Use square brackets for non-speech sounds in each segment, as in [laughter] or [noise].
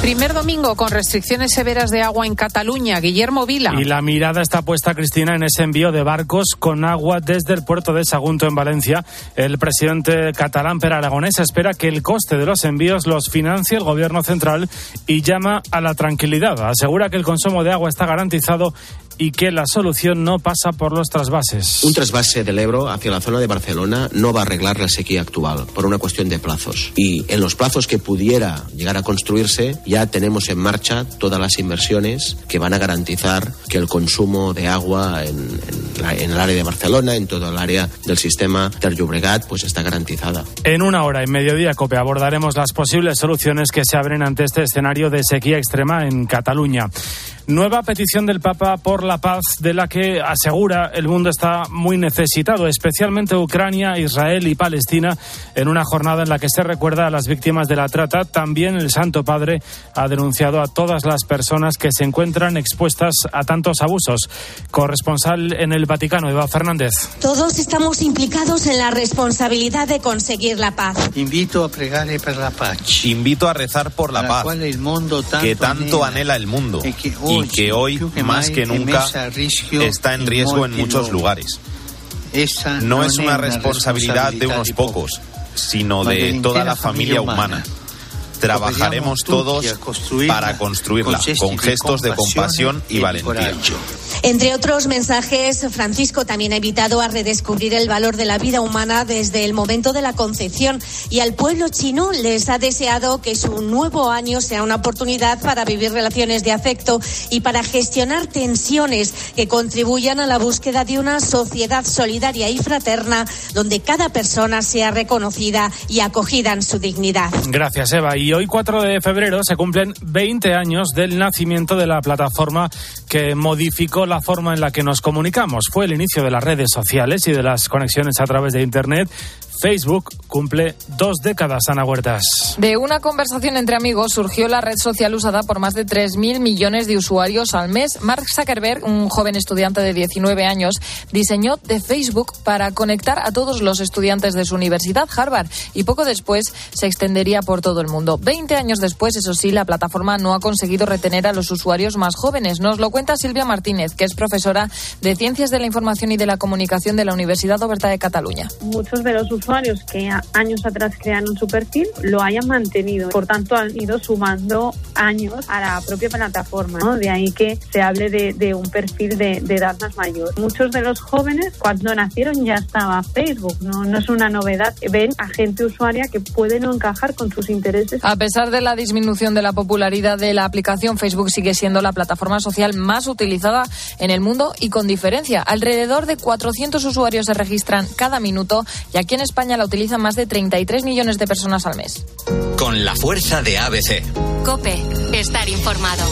Primer domingo con restricciones severas de agua en Cataluña. Guillermo Vila. Y la mirada está puesta, Cristina, en ese envío de barcos con agua desde el puerto de Sagunto en Valencia. El presidente catalán Per Aragonés espera que el coste de los envíos los financie el gobierno central y llama a la tranquilidad. Asegura que el consumo de agua está garantizado y que la solución no pasa por los trasvases. Un trasvase del Ebro hacia la zona de Barcelona no va a arreglar la sequía actual por una cuestión de plazos. Y en los plazos que pudiera llegar a construirse, ya tenemos en marcha todas las inversiones que van a garantizar que el consumo de agua en, en, la, en el área de Barcelona, en todo el área del sistema del Llobregat, pues está garantizada. En una hora y mediodía, COPE, abordaremos las posibles soluciones que se abren ante este escenario de sequía extrema en Cataluña. Nueva petición del Papa por la paz de la que asegura el mundo está muy necesitado, especialmente Ucrania, Israel y Palestina, en una jornada en la que se recuerda a las víctimas de la trata. También el Santo Padre ha denunciado a todas las personas que se encuentran expuestas a tantos abusos. Corresponsal en el Vaticano, Eva Fernández. Todos estamos implicados en la responsabilidad de conseguir la paz. Invito a pregar por la paz. Invito a rezar por la paz que tanto anhela el mundo y que hoy, más que nunca, está en riesgo en muchos lugares. No es una responsabilidad de unos pocos, sino de toda la familia humana trabajaremos todos para construirla con gestos de compasión y valentía. Entre otros mensajes, Francisco también ha invitado a redescubrir el valor de la vida humana desde el momento de la concepción y al pueblo chino les ha deseado que su nuevo año sea una oportunidad para vivir relaciones de afecto y para gestionar tensiones que contribuyan a la búsqueda de una sociedad solidaria y fraterna donde cada persona sea reconocida y acogida en su dignidad. Gracias, Eva. Y hoy, 4 de febrero, se cumplen 20 años del nacimiento de la plataforma que modificó la forma en la que nos comunicamos. Fue el inicio de las redes sociales y de las conexiones a través de Internet. Facebook cumple dos décadas, Ana Huertas. De una conversación entre amigos surgió la red social usada por más de 3.000 millones de usuarios al mes. Mark Zuckerberg, un joven estudiante de 19 años, diseñó de Facebook para conectar a todos los estudiantes de su universidad, Harvard, y poco después se extendería por todo el mundo. Veinte años después, eso sí, la plataforma no ha conseguido retener a los usuarios más jóvenes. Nos lo cuenta Silvia Martínez, que es profesora de Ciencias de la Información y de la Comunicación de la Universidad Oberta de Cataluña. Muchos de los usuarios usuarios que años atrás crearon su perfil lo hayan mantenido. Por tanto, han ido sumando años a la propia plataforma. ¿no? De ahí que se hable de, de un perfil de, de, edad más mayor. Muchos de los jóvenes, cuando nacieron, ya estaba Facebook. No, no es una novedad. Ven a gente usuaria que puede no encajar con sus intereses. A pesar de la disminución de la popularidad de la aplicación, Facebook sigue siendo la plataforma social más utilizada en el mundo y con diferencia. Alrededor de 400 usuarios se registran cada minuto y aquí en España España la utilizan más de 33 millones de personas al mes. Con la fuerza de ABC. Cope, estar informado.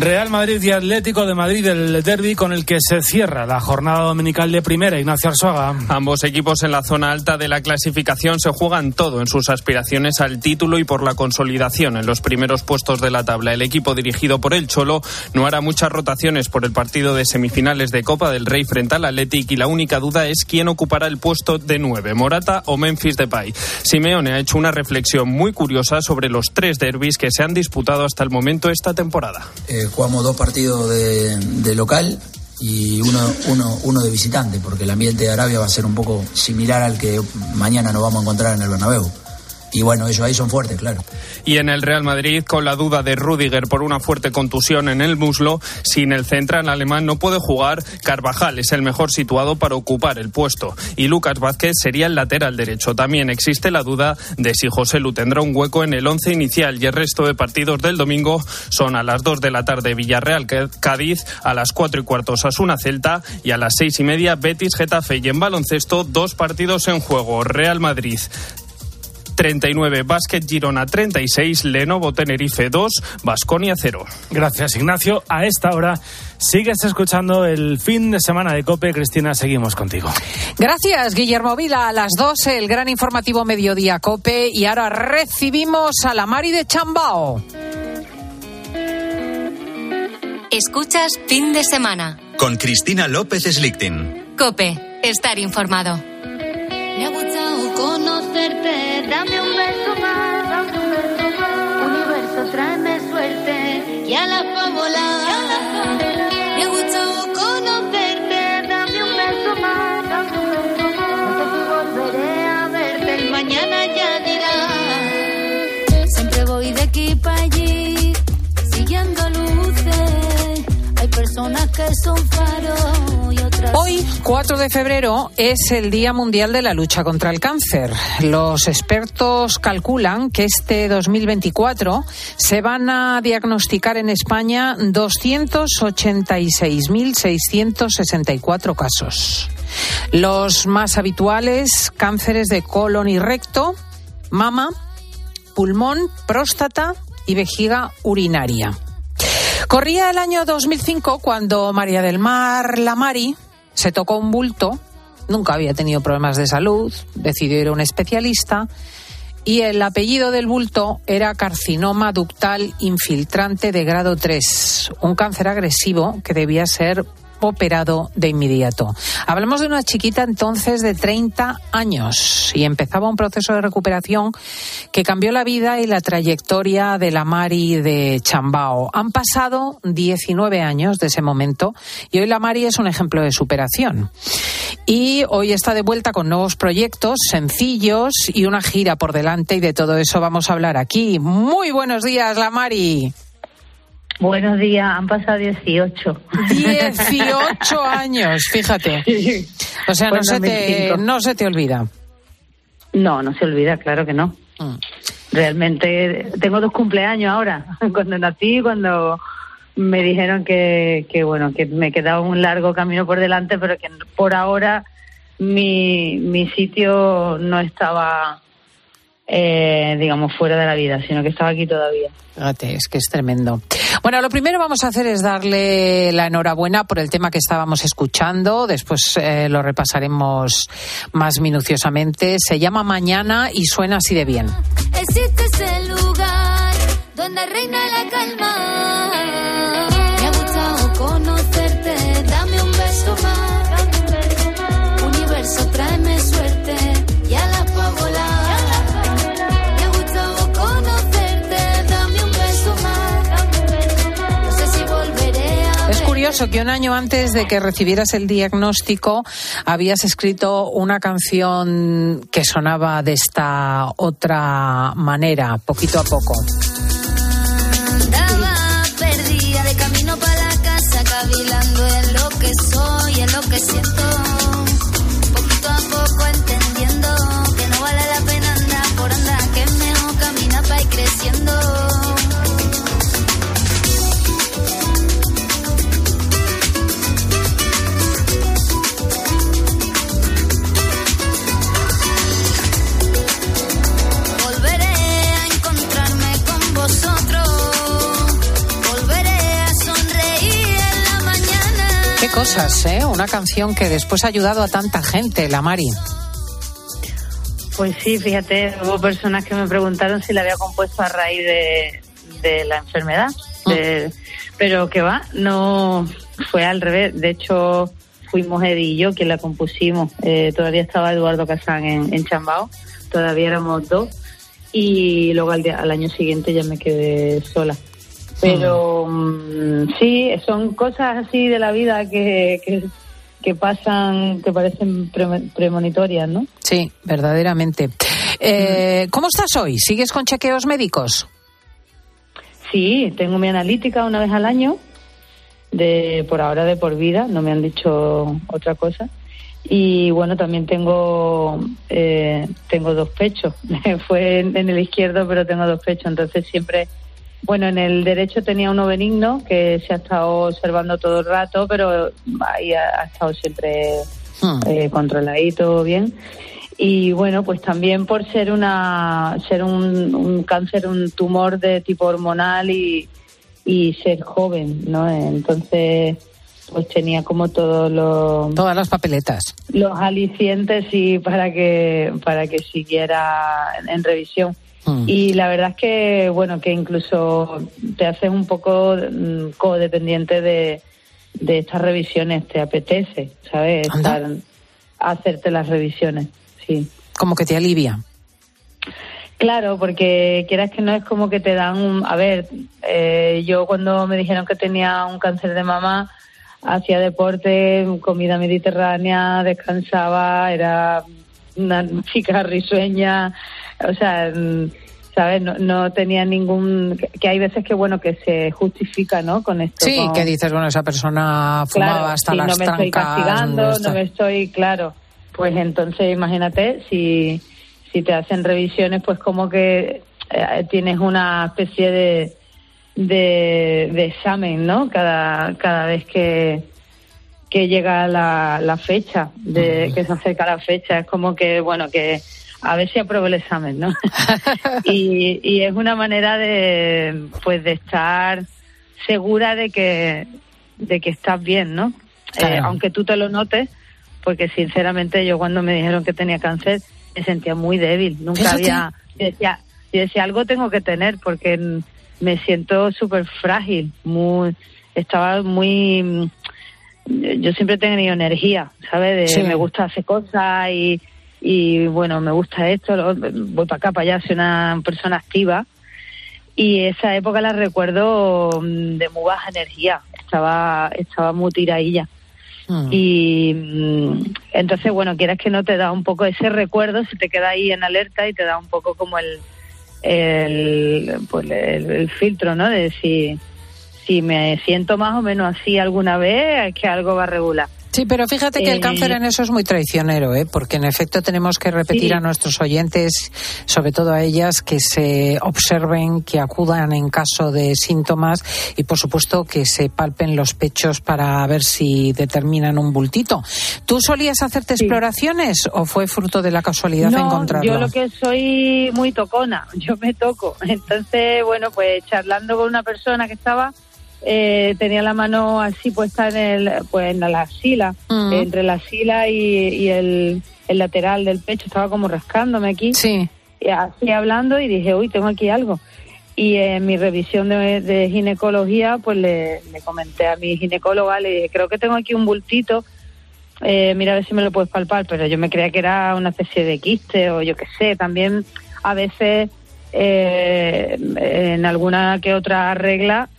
Real Madrid y Atlético de Madrid, el derby con el que se cierra la jornada dominical de primera. Ignacio Arzuaga. Ambos equipos en la zona alta de la clasificación se juegan todo en sus aspiraciones al título y por la consolidación en los primeros puestos de la tabla. El equipo dirigido por el Cholo no hará muchas rotaciones por el partido de semifinales de Copa del Rey frente al Atlético y la única duda es quién ocupará el puesto de nueve, Morata o Memphis Depay. Simeone ha hecho una reflexión muy curiosa sobre los tres derbis que se han disputado hasta el momento esta temporada. Eh, jugamos dos partidos de, de local y uno, uno, uno de visitante, porque el ambiente de Arabia va a ser un poco similar al que mañana nos vamos a encontrar en el Bernabéu. Y bueno, ellos ahí son fuertes, claro. Y en el Real Madrid, con la duda de Rudiger por una fuerte contusión en el muslo, sin el central alemán no puede jugar, Carvajal es el mejor situado para ocupar el puesto. Y Lucas Vázquez sería el lateral derecho. También existe la duda de si José Lu tendrá un hueco en el once inicial y el resto de partidos del domingo son a las 2 de la tarde Villarreal Cádiz, a las 4 y cuarto Asuna Celta y a las seis y media Betis Getafe. Y en baloncesto, dos partidos en juego. Real Madrid 39, Básquet Girona 36, Lenovo Tenerife 2, Basconia 0. Gracias, Ignacio. A esta hora sigues escuchando el fin de semana de COPE. Cristina, seguimos contigo. Gracias, Guillermo Vila. A las 12, el gran informativo Mediodía COPE. Y ahora recibimos a la Mari de Chambao. Escuchas fin de semana. Con Cristina López Slichting. Cope, estar informado. Me ha gustado conocerte, dame un beso más. Universo, tráeme suerte y a la fa volar. Me ha conocerte, dame un beso más. No sé si volveré a verte, el mañana ya dirá. Siempre voy de aquí para allí, Hoy, 4 de febrero, es el Día Mundial de la Lucha contra el Cáncer. Los expertos calculan que este 2024 se van a diagnosticar en España 286.664 casos. Los más habituales, cánceres de colon y recto, mama, pulmón, próstata y vejiga urinaria. Corría el año 2005 cuando María del Mar Lamari se tocó un bulto, nunca había tenido problemas de salud, decidió ir a un especialista. Y el apellido del bulto era carcinoma ductal infiltrante de grado 3, un cáncer agresivo que debía ser operado de inmediato. Hablamos de una chiquita entonces de 30 años y empezaba un proceso de recuperación que cambió la vida y la trayectoria de la Mari de Chambao. Han pasado 19 años de ese momento y hoy la Mari es un ejemplo de superación. Y hoy está de vuelta con nuevos proyectos sencillos y una gira por delante y de todo eso vamos a hablar aquí. Muy buenos días, la Mari. Buenos días, han pasado 18. 18 [laughs] años, fíjate. O sea, no se, te, no se te olvida. No, no se olvida, claro que no. Mm. Realmente tengo dos cumpleaños ahora, [laughs] cuando nací cuando me dijeron que, que, bueno, que me quedaba un largo camino por delante, pero que por ahora mi, mi sitio no estaba, eh, digamos, fuera de la vida, sino que estaba aquí todavía. Es que es tremendo. Bueno, lo primero vamos a hacer es darle la enhorabuena por el tema que estábamos escuchando. Después eh, lo repasaremos más minuciosamente. Se llama Mañana y suena así de bien. Existe ese lugar donde reina la calma. Curioso que un año antes de que recibieras el diagnóstico habías escrito una canción que sonaba de esta otra manera, poquito a poco. Cosas, ¿eh? Una canción que después ha ayudado a tanta gente, la Mari. Pues sí, fíjate, hubo personas que me preguntaron si la había compuesto a raíz de, de la enfermedad. De- pero que va, no fue al revés. De hecho, fuimos Eddie y yo quien la compusimos. Eh, todavía estaba Eduardo Casán en, en Chambao, todavía éramos dos. Y luego al, día- al año siguiente ya me quedé sola. Pero mm, sí, son cosas así de la vida que, que, que pasan, que parecen pre- premonitorias, ¿no? Sí, verdaderamente. Eh, ¿Cómo estás hoy? ¿Sigues con chequeos médicos? Sí, tengo mi analítica una vez al año, de por ahora de por vida, no me han dicho otra cosa. Y bueno, también tengo eh, tengo dos pechos. [laughs] Fue en, en el izquierdo, pero tengo dos pechos. Entonces siempre, bueno, en el derecho tenía uno benigno que se ha estado observando todo el rato, pero ahí ha, ha estado siempre eh, controladito, bien. Y bueno, pues también por ser una ser un, un cáncer, un tumor de tipo hormonal y, y ser joven, ¿no? Entonces, pues tenía como todos los Todas las papeletas. los alicientes y para que para que siguiera en revisión. Mm. Y la verdad es que, bueno, que incluso te haces un poco mm, codependiente de, de estas revisiones, te apetece, ¿sabes? Estar, hacerte las revisiones, sí. Como que te alivia. Claro, porque quieras que no es como que te dan un... A ver, eh, yo cuando me dijeron que tenía un cáncer de mama, hacía deporte, comida mediterránea, descansaba, era una chica risueña, o sea, mm, ¿sabes? No, no tenía ningún... Que hay veces que, bueno, que se justifica, ¿no? Con esto. Sí, que dices, bueno, esa persona fumaba hasta las no me estoy castigando, no me estoy... Claro, pues entonces imagínate si si te hacen revisiones, pues como que eh, tienes una especie de, de, examen, ¿no? Cada, cada vez que, que llega la, la fecha, de que se acerca la fecha, es como que, bueno, que a ver si apruebo el examen, ¿no? [laughs] y, y es una manera de, pues, de estar segura de que, de que estás bien, ¿no? Eh, aunque tú te lo notes, porque sinceramente yo cuando me dijeron que tenía cáncer, me sentía muy débil. Nunca había. Yo decía, decía, algo tengo que tener porque me siento súper frágil. Muy, estaba muy. Yo siempre he tenido energía, ¿sabes? De, Me gusta hacer cosas y, y bueno, me gusta esto, voy para acá, para allá, soy una persona activa. Y esa época la recuerdo mm, de muy baja energía, estaba, estaba muy tiradilla. Mm. Y mm, entonces, bueno, quieras que no te da un poco ese recuerdo, se te queda ahí en alerta y te da un poco como el, el, pues el, filtro, ¿no? De si, si me siento más o menos así alguna vez, es que algo va a regular. Sí, pero fíjate que el cáncer en eso es muy traicionero, ¿eh? porque en efecto tenemos que repetir a nuestros oyentes, sobre todo a ellas, que se observen, que acudan en caso de síntomas y, por supuesto, que se palpen los pechos para ver si determinan un bultito. ¿Tú solías hacerte exploraciones o fue fruto de la casualidad no, encontrarlo? Yo lo que soy muy tocona, [laughs] yo me toco. Entonces, bueno, pues charlando con una persona que estaba eh, tenía la mano así puesta en el pues en la axila, mm. entre la axila y, el, lateral del pecho, estaba como rascándome aquí. Sí. Y así hablando y dije, uy, tengo aquí algo. Y en mi revisión de, ginecología, pues le, comenté a mi ginecóloga, le dije, creo que tengo aquí un bultito, eh, mira a ver si me lo puedes palpar, pero yo me creía que era una especie de quiste o yo qué sé, también a veces eh, en alguna que otra regla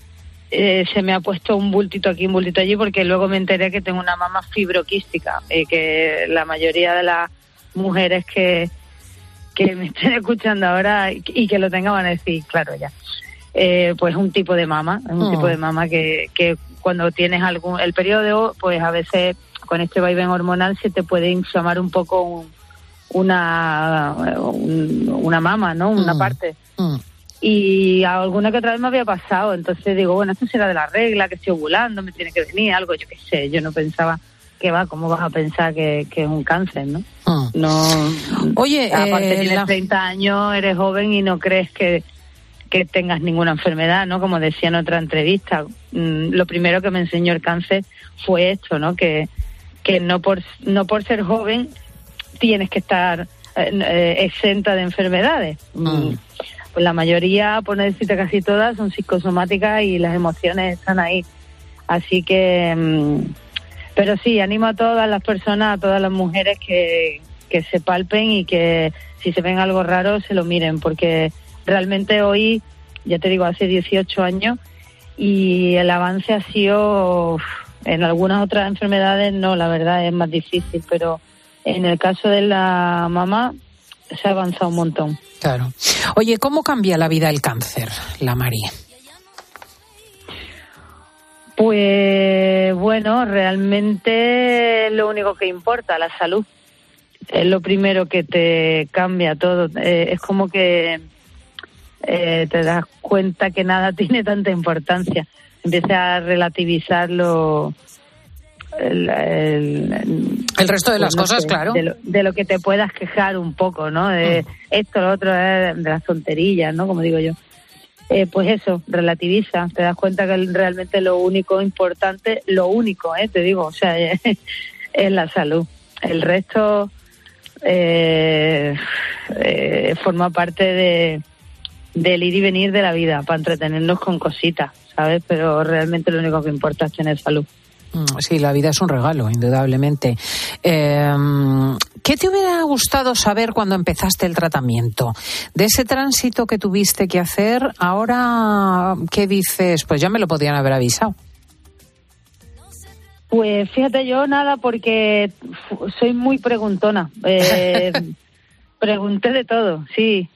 eh, se me ha puesto un bultito aquí, un bultito allí, porque luego me enteré que tengo una mama fibroquística, y que la mayoría de las mujeres que, que me [laughs] estén escuchando ahora y que lo tengan van a decir, claro, ya. Eh, pues un tipo de mama, un oh. tipo de mama que, que cuando tienes algún, el periodo, pues a veces con este vaivén hormonal se te puede inflamar un poco una, una mama, ¿no? Una mm. parte. Mm y alguna que otra vez me había pasado, entonces digo, bueno, esto será de la regla, que estoy ovulando, me tiene que venir algo, yo qué sé, yo no pensaba que va, ¿cómo vas a pensar que, es un cáncer, no? Ah. No. Oye, aparte eh, tienes 30 años, eres joven y no crees que, que tengas ninguna enfermedad, ¿no? Como decía en otra entrevista, mm, lo primero que me enseñó el cáncer fue esto, ¿no? Que, que no por no por ser joven tienes que estar eh, eh, exenta de enfermedades. Mm. Pues la mayoría, por no decirte casi todas, son psicosomáticas y las emociones están ahí. Así que, mm, pero sí, animo a todas las personas, a todas las mujeres que, que se palpen y que si se ven algo raro se lo miren, porque realmente hoy, ya te digo, hace 18 años y el avance ha sido, en algunas otras enfermedades no, la verdad es más difícil, pero en el caso de la mamá se ha avanzado un montón. Claro. Oye, ¿cómo cambia la vida el cáncer, la María? Pues bueno, realmente lo único que importa, la salud. Es lo primero que te cambia todo. Eh, es como que eh, te das cuenta que nada [laughs] tiene tanta importancia. Empiezas a relativizar lo, el, el, resto de las pues cosas, claro. De lo, que te puedas quejar un poco, ¿no? De mm. esto, lo otro, de, las tonterías, ¿no? Como digo yo. Eh, pues eso, relativiza, te das cuenta que realmente lo único importante, lo único, ¿eh? te digo, o sea, [laughs] es la salud. El resto eh, eh, forma parte de, del ir y venir de la vida, para entretenernos con cositas, ¿sabes? Pero realmente lo único que importa es tener salud. Mm, sí, la vida es un regalo, indudablemente. Em, ¿Qué te hubiera gustado saber cuando empezaste el tratamiento? De ese tránsito que tuviste que hacer, ahora, ¿qué dices? Pues ya me lo podían haber avisado. Pues fíjate, yo nada, porque soy muy preguntona. Eh, [laughs] pregunté de todo, sí.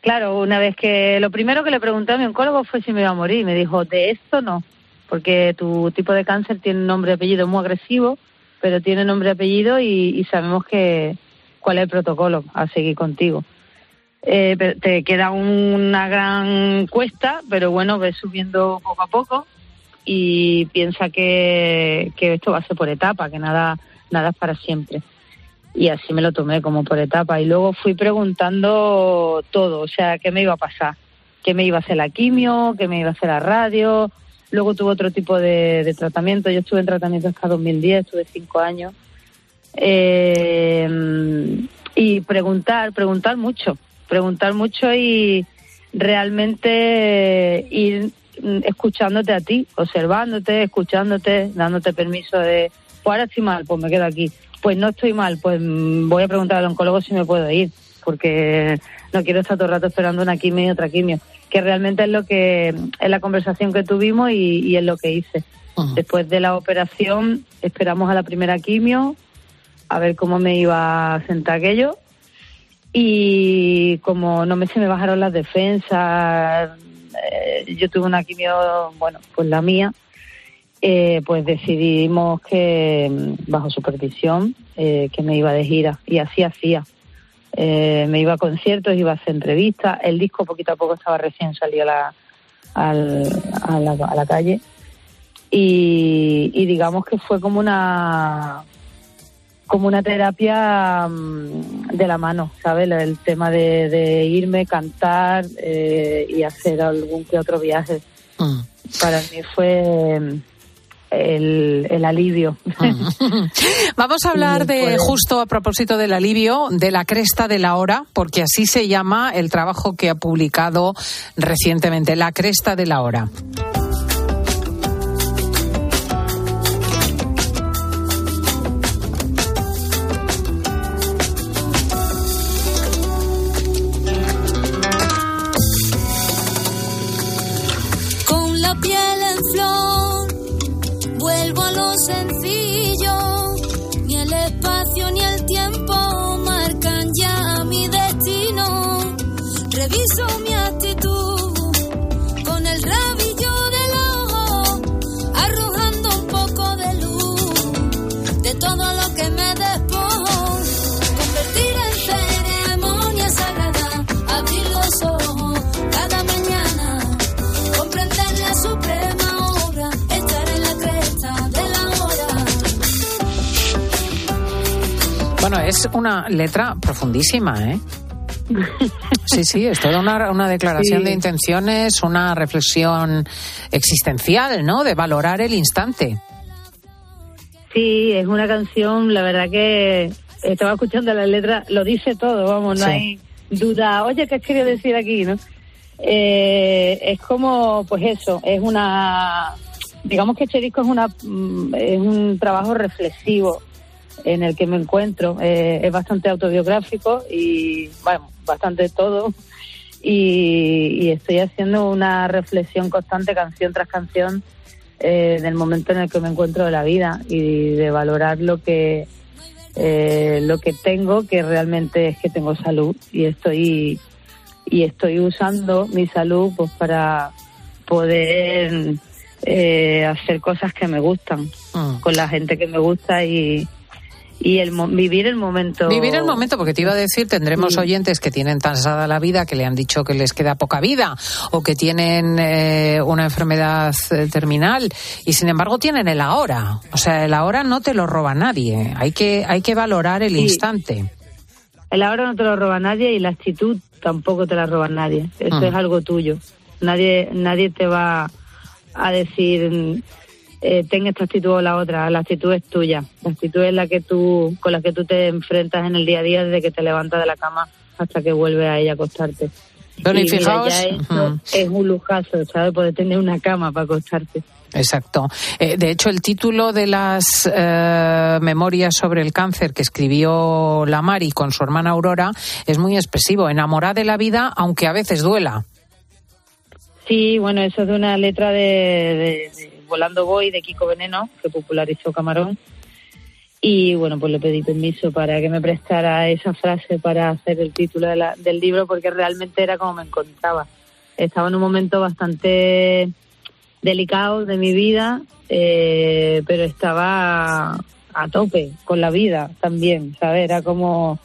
Claro, una vez que lo primero que le pregunté a mi oncólogo fue si me iba a morir. Me dijo, de esto no, porque tu tipo de cáncer tiene un nombre y apellido muy agresivo, pero tiene nombre y apellido y, sabemos que cuál es el protocolo a seguir contigo. Eh, te queda una gran cuesta, pero bueno, ves subiendo poco a poco y piensa que, que esto va a ser por etapa, que nada, nada es para siempre. Y así me lo tomé como por etapa. Y luego fui preguntando todo, o sea, qué me iba a pasar, qué me iba a hacer la quimio, qué me iba a hacer la radio. Luego tuve otro tipo de, tratamiento. Yo estuve en tratamiento hasta 2010, estuve cinco años. Eh, y preguntar, preguntar mucho, preguntar mucho y realmente ir escuchándote a ti, observándote, escuchándote, dándote permiso de, pues ahora estoy mal, pues me quedo aquí. Pues no estoy mal, pues voy a preguntar al oncólogo si me puedo ir, porque no quiero estar todo el rato esperando una quimio y otra quimio, que realmente es lo que es la conversación que tuvimos y, es lo que hice. Después de la operación esperamos a la primera quimio, a ver cómo me iba a sentar aquello y como no me se me bajaron las defensas, eh, yo tuve una quimio, bueno, pues la mía, eh, pues decidimos que bajo supervisión eh, que me iba de gira y así hacía. Me iba a conciertos, iba a hacer entrevistas, el disco poquito a poco estaba recién salido a la, a la, a la calle y, y digamos que fue como una como una terapia mm, de la mano, ¿sabes? El tema de, irme, cantar eh, y hacer algún que otro viaje. Mm. Para mí fue el, alivio. [laughs] Vamos a hablar de, justo a propósito del alivio, de la cresta de la hora, porque así se llama el trabajo que ha publicado recientemente, La cresta de la hora. Una letra profundísima, ¿eh? [laughs] Sí, sí, es toda una, una declaración de intenciones, una reflexión existencial, ¿no? De valorar el instante. Sí, es una canción, la verdad que estaba escuchando la letra, lo dice todo, vamos, no hay duda. Oye, ¿qué quería decir aquí, no? Eh, es como, pues eso, es una, digamos que este disco es una, mm, es un trabajo reflexivo en el que me encuentro. Eh, es bastante autobiográfico y, bueno, bastante todo. Y, estoy haciendo una reflexión constante, canción tras canción, eh, del momento en el que me encuentro de la vida y de valorar lo que eh, lo que tengo, que realmente es que tengo salud y estoy y estoy usando mi salud pues para poder hacer cosas que me gustan mm. con la gente que me gusta y, y el vivir el momento. Vivir el momento, porque te iba a decir, tendremos oyentes que tienen tansada la vida, que le han dicho que les queda poca vida o que tienen eh, una enfermedad eh, terminal y sin embargo tienen el ahora. O sea, el ahora no te lo roba nadie. Hay que, hay que valorar el instante. El ahora no te lo roba nadie y la actitud tampoco te la roba nadie. Eso mm. es algo tuyo. Nadie, nadie te va a decir eh, ten esta actitud o la otra, la actitud es tuya, la actitud es la que tú, con la que tú te enfrentas en el día a día desde que te levantas de la cama hasta que vuelves a ella a acostarte. Y, fijaos, es un lujazo, ¿sabes? Poder tener una cama para acostarte. Exacto. Eh, de hecho, el título de las eh, memorias sobre el cáncer que escribió la Mari con su hermana Aurora es muy expresivo. Enamorada de la vida, aunque a veces duela. Sí, bueno, eso es de una letra de, Volando Voy de Kiko Veneno, que popularizó Camarón. Y bueno, pues le pedí permiso para que me prestara esa frase para hacer el título del libro, porque realmente era como me encontraba. Estaba en un momento bastante delicado de mi vida, eh, pero estaba a tope con la vida también, ¿sabes? Era como,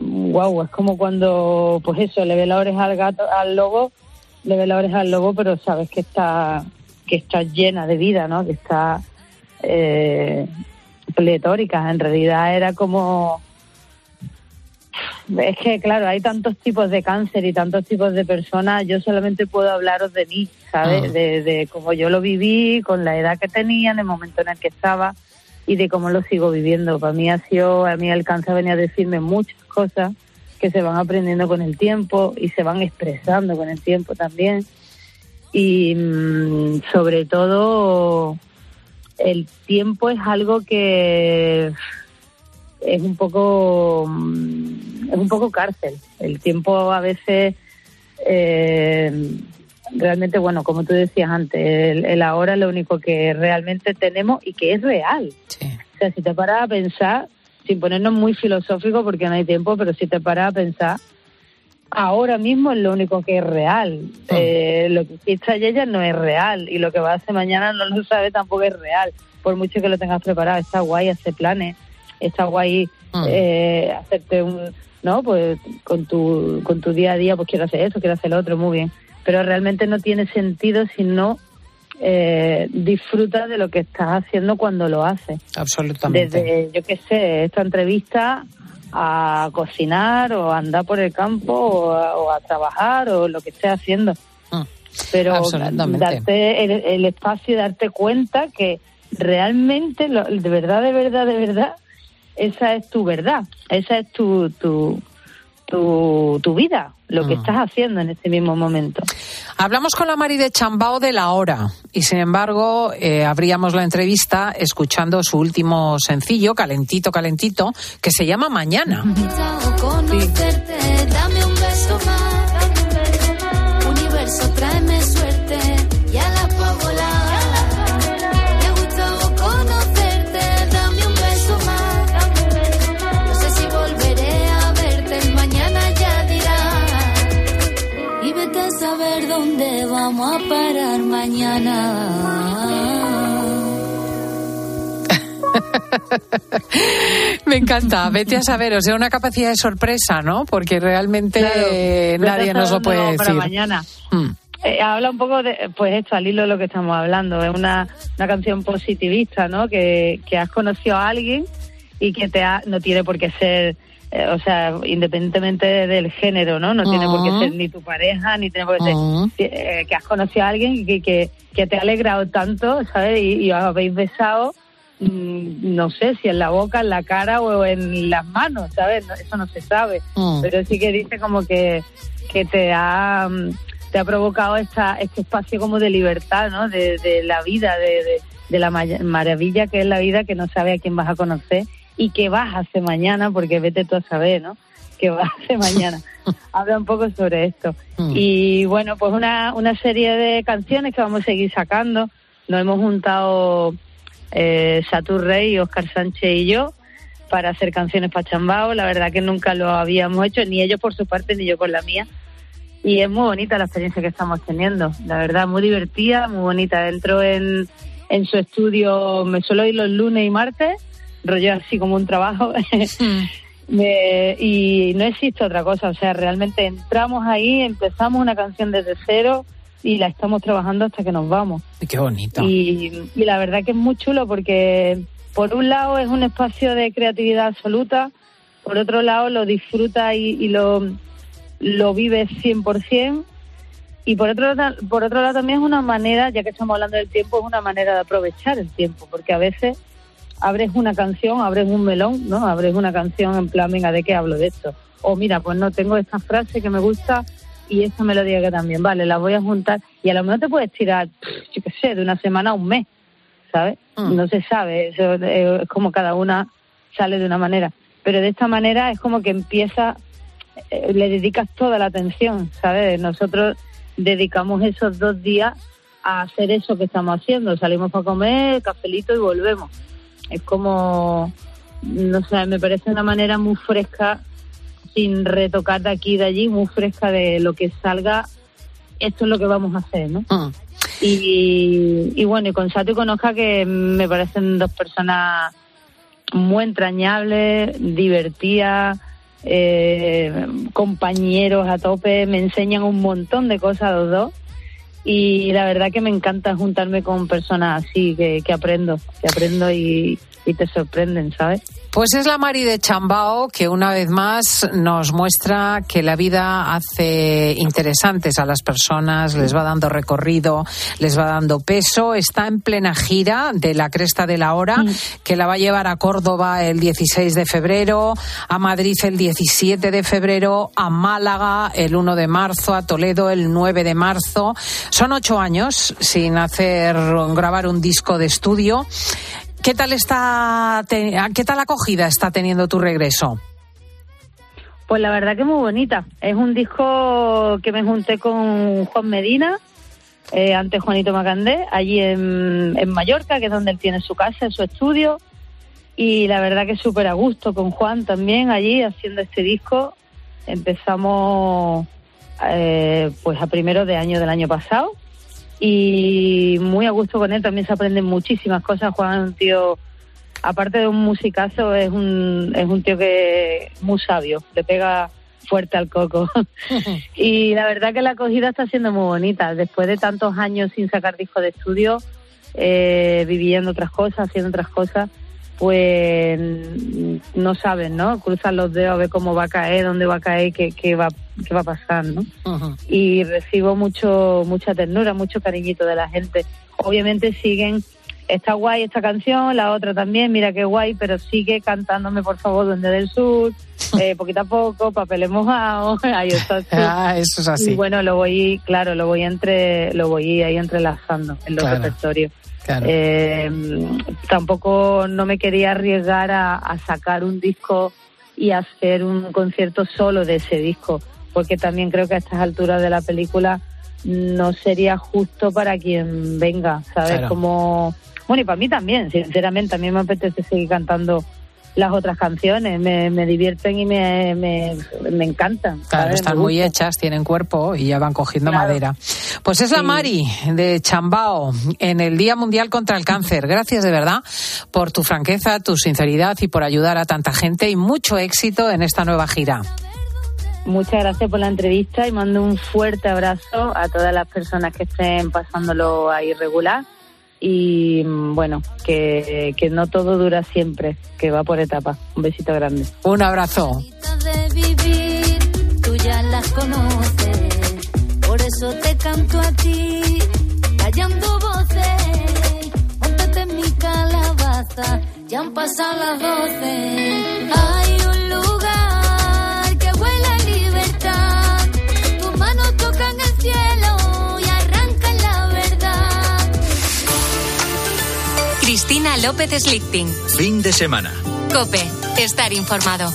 wow, es como cuando, pues eso, le ve la oreja al gato, al lobo, le ve la oreja al lobo, pero sabes que está, que está llena de vida, ¿no? Que está eh, pletórica. En realidad era como es que, claro, hay tantos tipos de cáncer y tantos tipos de personas. Yo solamente puedo hablaros de mí, ¿sabes? Ah. De, de cómo yo lo viví, con la edad que tenía, en el momento en el que estaba y de cómo lo sigo viviendo. Para mí ha sido, a mí el cáncer venía a decirme muchas cosas que se van aprendiendo con el tiempo y se van expresando con el tiempo también. Y mm, sobre todo, el tiempo es algo que es un poco mm, es un poco cárcel. El tiempo a veces eh, realmente, bueno, como tú decías antes, el, ahora es lo único que realmente tenemos y que es real. O sea, si te paras a pensar, sin ponernos muy filosóficos porque no hay tiempo, pero si te paras a pensar, ahora mismo es lo único que es real. Ah. Eh, lo que hiciste ayer no es real y lo que va a hacer mañana no lo sabe tampoco es real. Por mucho que lo tengas preparado, está guay hacer planes está guay mm. eh, hacerte un, ¿no? Pues con tu, con tu día a día, pues quiero hacer esto, quiero hacer lo otro, muy bien. Pero realmente no tiene sentido si no eh, disfrutas de lo que estás haciendo cuando lo haces. Absolutamente. Desde, yo qué sé, esta entrevista a cocinar o a andar por el campo o a, trabajar o lo que estés haciendo. Mm. Pero darte el, el, espacio y darte cuenta que realmente, de verdad, de verdad, de verdad, esa es tu verdad, esa es tu, tu, tu, vida, lo que mm. estás haciendo en este mismo momento. Hablamos con la Mari de Chambao de la hora y sin embargo eh, abríamos la entrevista escuchando su último sencillo, calentito, calentito, que se llama Mañana. [laughs] vamos a parar mañana. [laughs] Me encanta, vete a saber, o sea, una capacidad de sorpresa, ¿no? Porque realmente nadie nos lo puede decir. mañana. Hmm. Eh, habla un poco de, pues esto, al hilo de lo que estamos hablando, es una, una canción positivista, ¿no? Que, que has conocido a alguien y que te ha, no tiene por qué ser eh, o sea, independientemente del género, ¿no? No tiene por qué ser ni tu pareja, ni tiene por qué ser eh, que has conocido a alguien que, que, que te ha alegrado tanto, ¿sabes? Y, os habéis besado, mm, no sé si en la boca, en la cara o en las manos, ¿sabes? eso no se sabe. Pero sí que dice como que, que te ha te ha provocado esta, este espacio como de libertad, ¿no? De, de la vida, de, de, de la maravilla que es la vida que no sabe a quién vas a conocer y qué vas a hacer mañana, porque vete tú a saber, ¿no? ¿Qué vas a hacer mañana? [laughs] Habla un poco sobre esto. Mm. Y bueno, pues una, una serie de canciones que vamos a seguir sacando. Nos hemos juntado eh, Satur Rey, Oscar Sánchez y yo para hacer canciones para Chambao. La verdad que nunca lo habíamos hecho, ni ellos por su parte, ni yo por la mía. Y es muy bonita la experiencia que estamos teniendo. La verdad, muy divertida, muy bonita. Dentro en, en su estudio, me suelo ir los lunes y martes rollo así como un trabajo. Hmm. [laughs] y no existe otra cosa, o sea, realmente entramos ahí, empezamos una canción desde cero y la estamos trabajando hasta que nos vamos. Qué bonito. Y, la verdad que es muy chulo porque por un lado es un espacio de creatividad absoluta, por otro lado lo disfruta y, lo, lo vives 100%. Y por otro, por otro lado también es una manera, ya que estamos hablando del tiempo, es una manera de aprovechar el tiempo, porque a veces abres una canción, abres un melón, ¿no? Abres una canción en plan, venga, ¿de qué hablo de esto? O mira, pues no, tengo esta frase que me gusta y esa melodía que también, vale, la voy a juntar y a lo mejor te puedes tirar, yo qué sé, de una semana a un mes, ¿sabes? Mm. No se sabe, eso eh, es como cada una sale de una manera, pero de esta manera es como que empieza, eh, le dedicas toda la atención, ¿sabes? Nosotros dedicamos esos dos días a hacer eso que estamos haciendo, salimos para comer, cafelito y volvemos. Es como, no sé, me parece una manera muy fresca sin retocar de aquí y de allí, muy fresca de lo que salga, esto es lo que vamos a hacer, ¿no? Ah. Y, bueno, y con Sato y con Oscar, que me parecen dos personas muy entrañables, divertidas, eh, compañeros a tope, me enseñan un montón de cosas los dos. Y la verdad que me encanta juntarme con personas así, que, que aprendo, que aprendo y, y te sorprenden, ¿sabes? Pues es la Mari de Chambao que una vez más nos muestra que la vida hace interesantes a las personas, les va dando recorrido, les va dando peso. Está en plena gira de la Cresta de la Hora, que la va a llevar a Córdoba el 16 de febrero, a Madrid el 17 de febrero, a Málaga el 1 de marzo, a Toledo el 9 de marzo. Son ocho años sin hacer grabar un disco de estudio. ¿Qué tal está, qué tal acogida está teniendo tu regreso? Pues la verdad que muy bonita. Es un disco que me junté con Juan Medina, eh, antes Juanito Macandé, allí en, en, Mallorca, que es donde él tiene su casa, su estudio. Y la verdad que súper a gusto con Juan también allí haciendo este disco. Empezamos eh, pues a primero de año del año pasado y muy a gusto con él. También se aprenden muchísimas cosas. Juan es un tío, aparte de un musicazo, es un, es un tío que muy sabio, le pega fuerte al coco. [laughs] y la verdad que la acogida está siendo muy bonita. Después de tantos años sin sacar disco de estudio, eh, viviendo otras cosas, haciendo otras cosas, pues no saben, ¿no? Cruzan los dedos a ver cómo va a caer, dónde va a caer, qué, qué va, qué va a pasar, ¿no? Y recibo mucho, mucha ternura, mucho cariñito de la gente. Obviamente siguen, está guay esta canción, la otra también, mira qué guay, pero sigue cantándome, por favor, Duende del Sur, [laughs] eh, poquito a poco, papeles mojados, [laughs] ahí está. Ah, eso es así. Y bueno, lo voy, claro, lo voy entre, lo voy ahí entrelazando en los repertorios. Eh, tampoco no me quería arriesgar a, sacar un disco y hacer un concierto solo de ese disco, porque también creo que a estas alturas de la película no sería justo para quien venga, ¿sabes? Como, bueno, y para mí también, sinceramente, a mí me apetece seguir cantando las otras canciones, me, me divierten y me, me, me encantan. Claro, están muy hechas, tienen cuerpo y ya van cogiendo madera. Pues es la Mari de Chambao en el Día Mundial contra el Cáncer. Gracias de verdad por tu franqueza, tu sinceridad y por ayudar a tanta gente y mucho éxito en esta nueva gira. Muchas gracias por la entrevista y mando un fuerte abrazo a todas las personas que estén pasándolo ahí regular y bueno, que, que no todo dura siempre, que va por etapas. Un besito grande. Un abrazo. tú ya las conoces, por eso te canto a ti, callando voces, póntate en mi calabaza, ya han pasado las doce. López Slichting. Fin de semana. Cope, estar informado.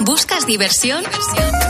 ¿Buscas diversión?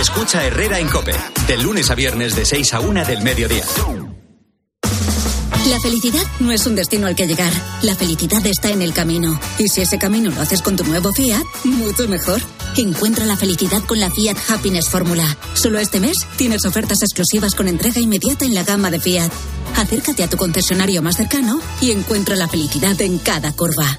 Escucha Herrera en Cope, de lunes a viernes de 6 a 1 del mediodía. La felicidad no es un destino al que llegar. La felicidad está en el camino. Y si ese camino lo haces con tu nuevo Fiat, mucho mejor. Encuentra la felicidad con la Fiat Happiness Fórmula. Solo este mes tienes ofertas exclusivas con entrega inmediata en la gama de Fiat. Acércate a tu concesionario más cercano y encuentra la felicidad en cada curva.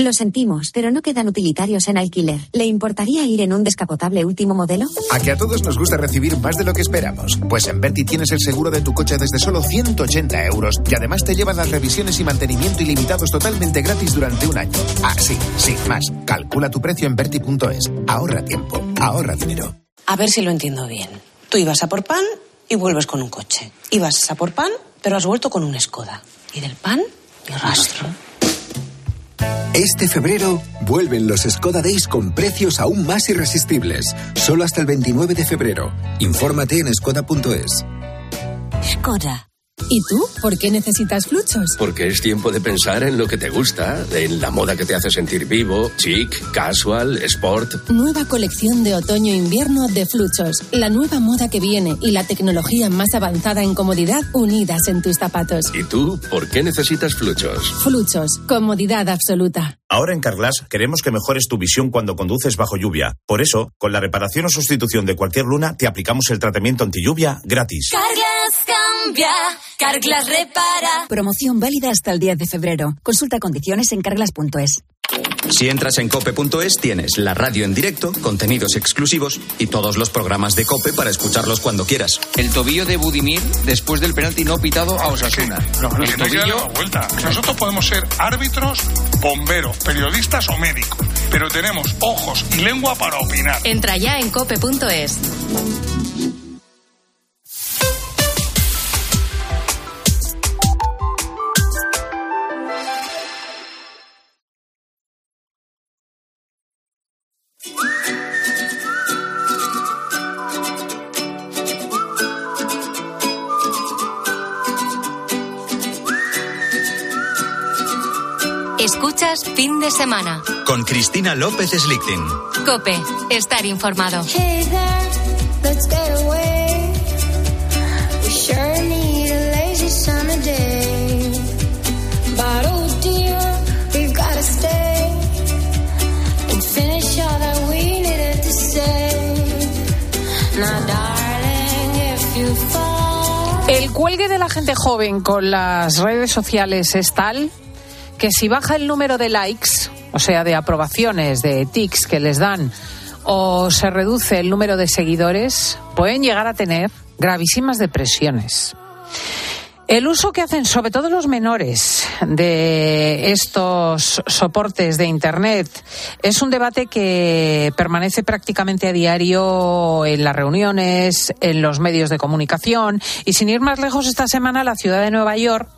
Lo sentimos, pero no quedan utilitarios en alquiler. ¿Le importaría ir en un descapotable último modelo? A que a todos nos gusta recibir más de lo que esperamos. Pues en Berti tienes el seguro de tu coche desde solo 180 euros y además te llevan las revisiones y mantenimiento ilimitados totalmente gratis durante un año. Ah, sí, sí, más. Calcula tu precio en Berti.es. Ahorra tiempo, ahorra dinero. A ver si lo entiendo bien. Tú ibas a por pan y vuelves con un coche. Ibas a por pan, pero has vuelto con un Skoda. Y del pan, ni rastro. Este febrero vuelven los Skoda Days con precios aún más irresistibles. Solo hasta el 29 de febrero. Infórmate en skoda.es. Skoda. ¿Y tú? ¿Por qué necesitas fluchos? Porque es tiempo de pensar en lo que te gusta, en la moda que te hace sentir vivo, chic, casual, sport. Nueva colección de otoño-invierno de fluchos. La nueva moda que viene y la tecnología más avanzada en comodidad unidas en tus zapatos. ¿Y tú? ¿Por qué necesitas fluchos? Fluchos. Comodidad absoluta. Ahora en Carglass queremos que mejores tu visión cuando conduces bajo lluvia. Por eso, con la reparación o sustitución de cualquier luna, te aplicamos el tratamiento anti lluvia gratis. Carglass cambia. Carglass repara. Promoción válida hasta el 10 de febrero. Consulta condiciones en carglass.es. Si entras en cope.es tienes la radio en directo, contenidos exclusivos y todos los programas de cope para escucharlos cuando quieras. El tobillo de Budimir después del penalti no pitado a Osasuna. No, no, no tobillo... vuelta. Nosotros podemos ser árbitros, bomberos, periodistas o médicos, pero tenemos ojos y lengua para opinar. Entra ya en cope.es. Fin de semana. Con Cristina López Slichting. Cope, estar informado. Hey there, let's get away. We sure need a lazy summer day. But oh dear, we've gotta stay and finish all that we needed to say. Now, darling, if you fall. El cuelgue de la gente joven con las redes sociales es tal que si baja el número de likes, o sea, de aprobaciones, de tics que les dan, o se reduce el número de seguidores, pueden llegar a tener gravísimas depresiones. El uso que hacen sobre todo los menores de estos soportes de Internet es un debate que permanece prácticamente a diario en las reuniones, en los medios de comunicación y sin ir más lejos esta semana la ciudad de Nueva York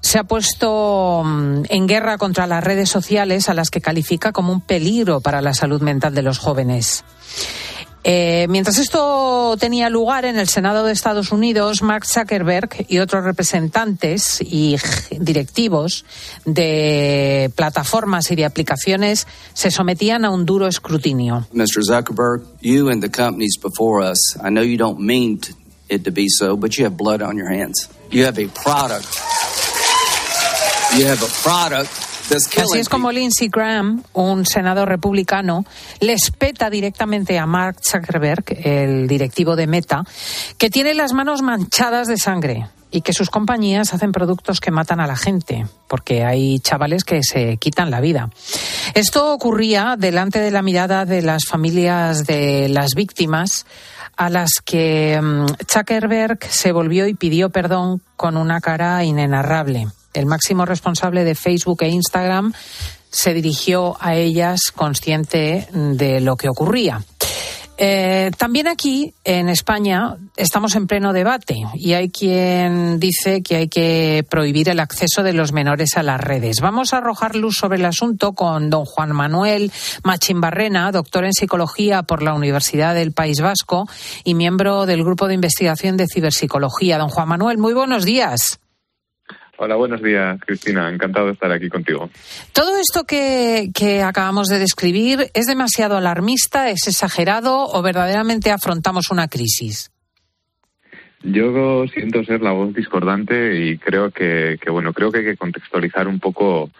se ha puesto mm, en guerra contra las redes sociales a las que califica como un peligro para la salud mental de los jóvenes. Eh, mientras esto tenía lugar en el Senado de Estados Unidos, Mark Zuckerberg y otros representantes y directivos de plataformas y de aplicaciones se sometían a un duro escrutinio. Mr. Zuckerberg, you and the companies before us, I know you don't mean it to be so, but you have blood on your hands. You have a product Así es como Lindsey Graham, un senador republicano, les peta directamente a Mark Zuckerberg, el directivo de Meta, que tiene las manos manchadas de sangre y que sus compañías hacen productos que matan a la gente, porque hay chavales que se quitan la vida. Esto ocurría delante de la mirada de las familias de las víctimas a las que mm, Zuckerberg se volvió y pidió perdón con una cara inenarrable el máximo responsable de Facebook e Instagram, se dirigió a ellas consciente de lo que ocurría. Eh, también aquí, en España, estamos en pleno debate y hay quien dice que hay que prohibir el acceso de los menores a las redes. Vamos a arrojar luz sobre el asunto con don Juan Manuel Machimbarrena, doctor en psicología por la Universidad del País Vasco y miembro del Grupo de Investigación de Ciberpsicología. Don Juan Manuel, muy buenos días. Hola, buenos días, Cristina. Encantado de estar aquí contigo. ¿Todo esto que, que, acabamos de describir es demasiado alarmista, es exagerado o verdaderamente afrontamos una crisis? Yo siento ser la voz discordante y creo que, que bueno, creo que hay que contextualizar un poco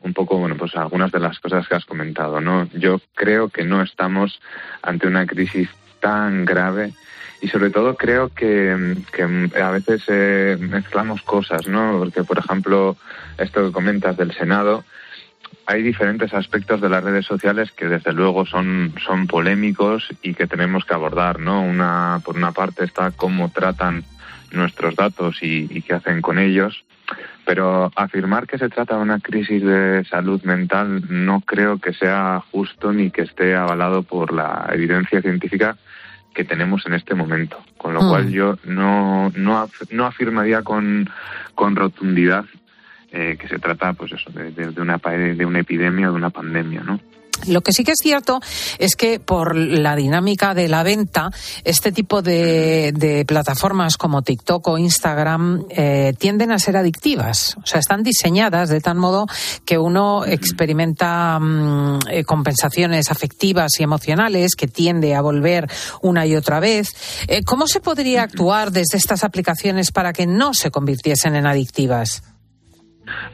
un poco, bueno, pues algunas de las cosas que has comentado, ¿no? Yo creo que no estamos ante una crisis tan grave y sobre todo creo que, que a veces eh, mezclamos cosas, ¿no? Porque, por ejemplo, esto que comentas del Senado, hay diferentes aspectos de las redes sociales que desde luego son, son polémicos y que tenemos que abordar, ¿no? Una, por una parte está cómo tratan nuestros datos y, y qué hacen con ellos, pero afirmar que se trata de una crisis de salud mental no creo que sea justo ni que esté avalado por la evidencia científica que tenemos en este momento. Con lo Mm. cual yo no, no, af- no afirmaría con, con rotundidad eh, que se trata pues eso, de, de- una, de una epidemia o de una pandemia, ¿no? Lo que sí que es cierto es que por la dinámica de la venta, este tipo de, plataformas como TikTok o Instagram eh, tienden a ser adictivas. O sea, están diseñadas de tal modo que uno experimenta mm, eh, compensaciones afectivas y emocionales que tiende a volver una y otra vez. Eh, ¿Cómo se podría actuar desde estas aplicaciones para que no se convirtiesen en adictivas?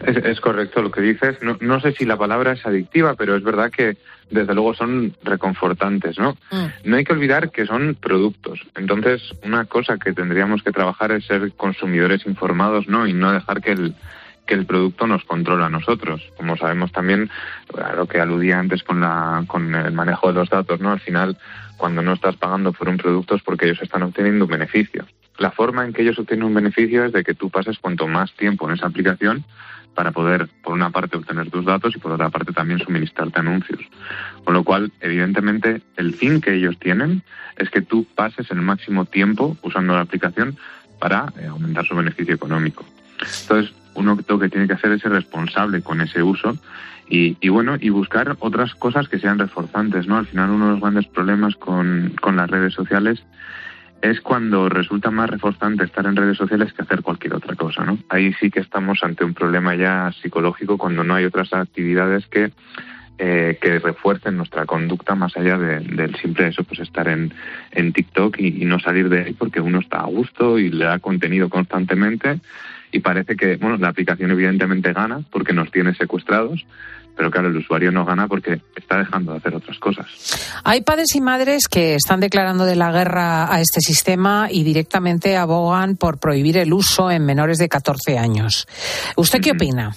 Es, es correcto lo que dices. No, no sé si la palabra es adictiva, pero es verdad que desde luego son reconfortantes, ¿no? No hay que olvidar que son productos. Entonces, una cosa que tendríamos que trabajar es ser consumidores informados, ¿no? Y no dejar que el que el producto nos controla a nosotros. Como sabemos también, a lo que aludía antes con la con el manejo de los datos, ¿no? Al final, cuando no estás pagando por un producto es porque ellos están obteniendo un beneficio. La forma en que ellos obtienen un beneficio es de que tú pases cuanto más tiempo en esa aplicación para poder, por una parte, obtener tus datos y por otra parte también suministrarte anuncios. Con lo cual, evidentemente, el fin que ellos tienen es que tú pases el máximo tiempo usando la aplicación para eh, aumentar su beneficio económico. Entonces, uno lo que tiene que hacer es ser responsable con ese uso y, y bueno, y buscar otras cosas que sean reforzantes, ¿no? Al final, uno de los grandes problemas con, con las redes sociales es cuando resulta más reforzante estar en redes sociales que hacer cualquier otra cosa, ¿no? Ahí sí que estamos ante un problema ya psicológico cuando no hay otras actividades que eh, que refuercen nuestra conducta más allá de- del simple eso, pues estar en, en TikTok y, y no salir de ahí porque uno está a gusto y le da contenido constantemente y parece que, bueno, la aplicación evidentemente gana porque nos tiene secuestrados, pero claro, el usuario no gana porque está dejando de hacer otras cosas. Hay padres y madres que están declarando de la guerra a este sistema y directamente abogan por prohibir el uso en menores de 14 años. ¿Usted qué opina?